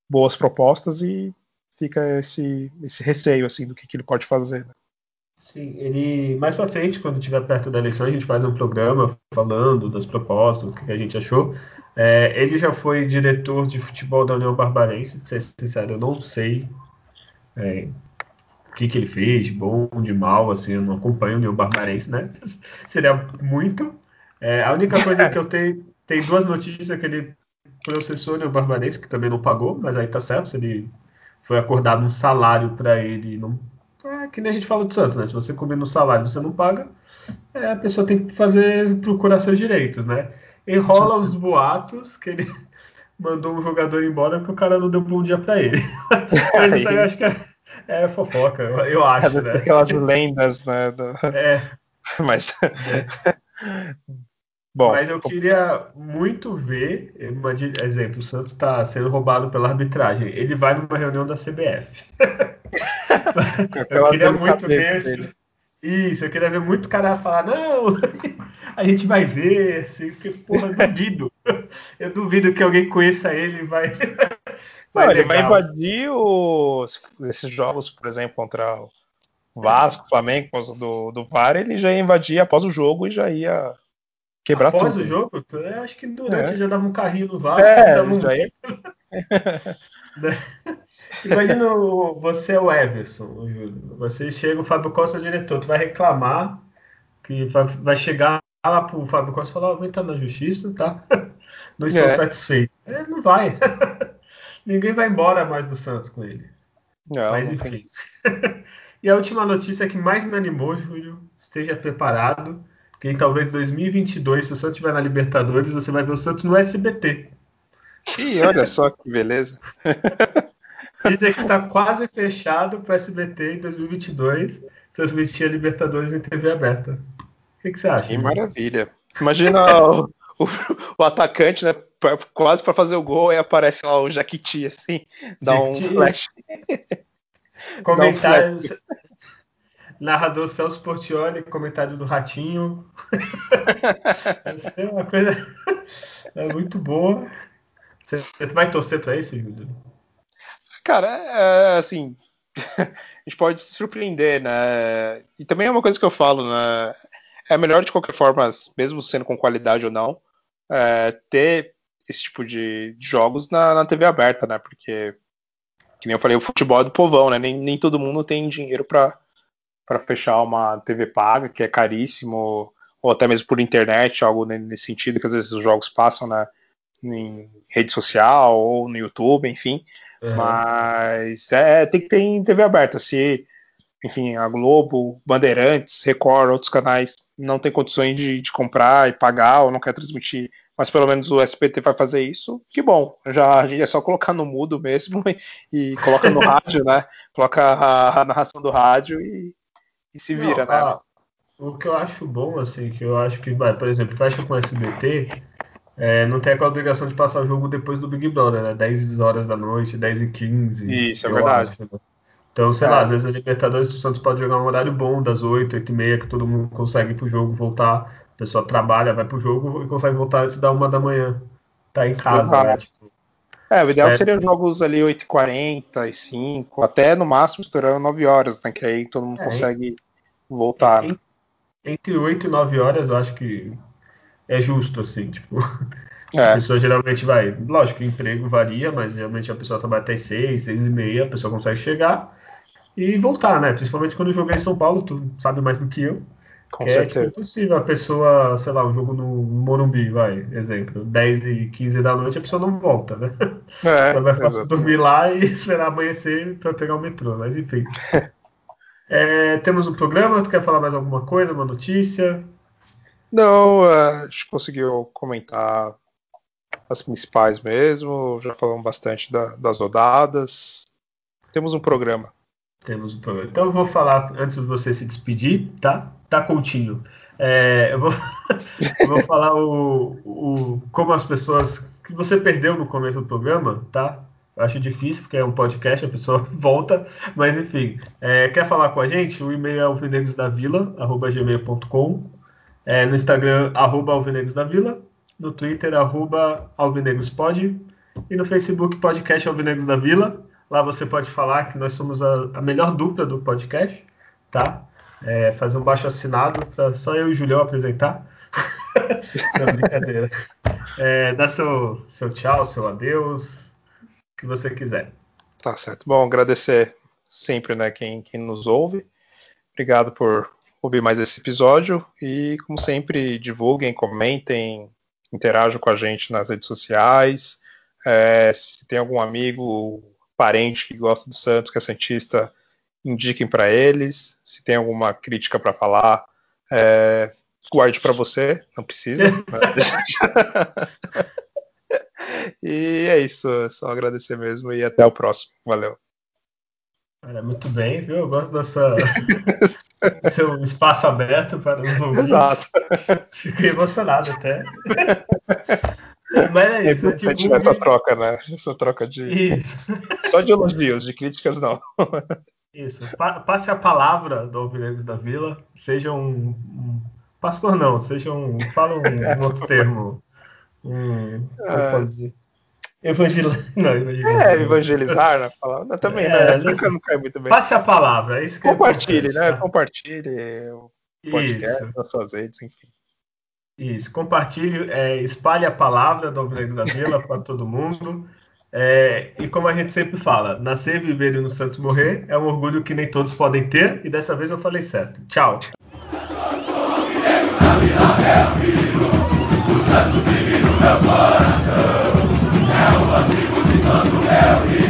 boas propostas e fica esse, esse receio assim do que, que ele pode fazer. Né? Sim, ele mais para frente, quando estiver perto da eleição, a gente faz um programa falando das propostas, que a gente achou. É, ele já foi diretor de futebol da União Barbarense, pra ser sincero, eu não sei é, que, que ele fez, de bom, de mal, assim, eu não acompanho o meu barbarense, né? (laughs) Seria muito. É, a única coisa que eu (laughs) tenho, tem duas notícias que ele processou o barbarense, que também não pagou, mas aí tá certo, se ele foi acordado um salário para ele, não, é que nem a gente fala do Santos, né? Se você comer no salário você não paga, é, a pessoa tem que fazer procurar seus direitos, né? Enrola os boatos que ele (laughs) mandou um jogador embora porque o cara não deu bom dia para ele. mas isso aí eu acho que é é fofoca, eu acho, é, né? Aquelas lendas, né? Do... É. (laughs) Mas. (laughs) Bom, Mas eu queria muito ver, exemplo, o Santos está sendo roubado pela arbitragem. Ele vai numa reunião da CBF. (laughs) eu queria muito ver esse... Isso, eu queria ver muito cara falar, não, a gente vai ver, assim, porque, porra, eu duvido. Eu duvido que alguém conheça ele e vai. Não, ele vai invadir os, esses jogos, por exemplo, contra o Vasco, Flamengo, do, do VAR, ele já ia invadir após o jogo e já ia quebrar após tudo. Após o jogo? Eu acho que durante é. já dava um carrinho no VAR. É, um... já ia... (laughs) Imagina você é o Everson, Júlio. Você chega, o Fábio Costa é o diretor, tu vai reclamar, que vai chegar lá pro Fábio Costa e falar, oh, vou entrar na justiça, tá? (laughs) Não estou é. satisfeito. Ele não vai. (laughs) Ninguém vai embora mais do Santos com ele. Não, Mas enfim. (laughs) e a última notícia que mais me animou, Júlio, esteja preparado, que talvez 2022, se o Santos estiver na Libertadores, você vai ver o Santos no SBT. Ih, olha só que beleza. (laughs) Dizem que está quase fechado para o SBT em 2022, transmitir a Libertadores em TV aberta. O que, que você acha? Que maravilha. Imagina o, o, o, atacante, né? Quase para fazer o gol, e aparece lá o Jaquiti, assim, dá Jaquiti. (laughs) um flash. Comentários. (laughs) Um Narrador Celso Portioli, comentário do Ratinho. (laughs) Essa é uma coisa é muito boa. Você vai torcer para isso, Júlio? Cara, é, assim, a gente pode se surpreender, né? E também é uma coisa que eu falo, né? É melhor de qualquer forma, mesmo sendo com qualidade ou não, é, ter esse tipo de, jogos na, na, TV aberta, né? Porque, que nem eu falei, o futebol é do povão, né? Nem, nem todo mundo tem dinheiro para fechar uma TV paga, que é caríssimo, ou até mesmo por internet, algo nesse sentido, que às vezes os jogos passam na, em rede social ou no YouTube, enfim. Uhum. Mas é, tem que ter em TV aberta. Se, enfim, a Globo, Bandeirantes, Record, outros canais não tem condições de, de comprar e pagar ou não quer transmitir mas pelo menos o SPT vai fazer isso, que bom. Já a gente é só colocar no mudo mesmo (laughs) e, e coloca no rádio, né? Coloca a, a, narração do rádio e, e se vira, Não, né? o que eu acho bom, assim, que eu acho que, vai, por exemplo, fecha com o SBT, é, não tem aquela obrigação de passar o jogo depois do Big Brother, né? 10 horas da noite, 10 e 15. Isso, é verdade. Acho, né? Então, sei é. lá, às vezes a Libertadores do Santos pode jogar um horário bom, das 8, 8 e meia, que todo mundo consegue ir pro jogo voltar pessoa trabalha, vai pro jogo e consegue voltar antes da uma da manhã. Tá em casa, né? Tipo, é, o ideal é... seria jogos ali 8h45, até no máximo estourando 9 horas, né? Que aí todo mundo é, consegue voltar. Entre 8 e 9 horas, eu acho que é justo, assim, tipo. (laughs) É. A pessoa geralmente vai. Lógico, o emprego varia, mas geralmente a pessoa trabalha até 6, 6 e meia, a pessoa consegue chegar e voltar, né? Principalmente quando eu joguei em São Paulo, tu sabe mais do que eu. Com que certeza. é tipo, impossível a pessoa, sei lá, um jogo no Morumbi, vai, exemplo, 10 e 15 da noite, a pessoa não volta, né? É, (laughs) Ela vai fácil dormir lá e (laughs) esperar amanhecer para pegar o metrô, mas enfim. (laughs) é, temos um programa, tu quer falar mais alguma coisa, uma notícia? Não, a gente conseguiu comentar as principais mesmo, já falamos bastante da, das rodadas. Temos um programa. Temos um programa. Então eu vou falar antes de você se despedir, tá? Tá Coutinho. É, eu, vou, (laughs) eu vou falar o, o, como as pessoas que você perdeu no começo do programa, tá? Eu acho difícil, porque é um podcast, a pessoa (laughs) volta, mas enfim. É, quer falar com a gente? O e-mail é alvinegosdavila.gmail.com é, No Instagram, arroba alvinegrosdavila. No Twitter, arroba alvinegrospod. E no Facebook, podcast Alvinegros da Vila. Lá você pode falar que nós somos a, a melhor dupla do podcast, tá? É, fazer um baixo assinado para só eu e o Julião apresentar. (laughs) Não, brincadeira. É, dá seu, seu tchau, seu adeus, o que você quiser. Tá certo. Bom, agradecer sempre né, quem, quem nos ouve. Obrigado por ouvir mais esse episódio e, como sempre, divulguem, comentem, interajam com a gente nas redes sociais. É, se tem algum amigo parente que gosta do Santos, que é Santista, indiquem para eles. Se tem alguma crítica para falar, é, guarde para você, não precisa. (laughs) (laughs) e é isso, é só agradecer mesmo e até o próximo. Valeu. Cara, muito bem, viu? Eu gosto dessa seu espaço aberto para os (laughs) ouvintes. Exato. Fiquei emocionado até. Mas é isso. É essa troca, né? Essa troca de. Isso. Só de elogios, de críticas não. Isso. Pa passe a palavra do Alvinegro da Vila. Seja um, um, Pastor, não. Seja um. Fala um, um (laughs) outro termo. Um. Ah. Evangelizar. (laughs) Não, evangelizar. É, evangelizar, né? Falar, também, é, né? Não cai muito bem. Passe a palavra, é isso que Compartilhe, né? Compartilhe o podcast isso. nas suas redes, enfim. Isso, compartilhe, é, espalhe a palavra do Alvinegro da Vila para todo mundo. É, e como a gente sempre fala, nascer, viver e no Santos morrer é um orgulho que nem todos podem ter, e dessa vez eu falei certo. Tchau. É o antigo de tanto é o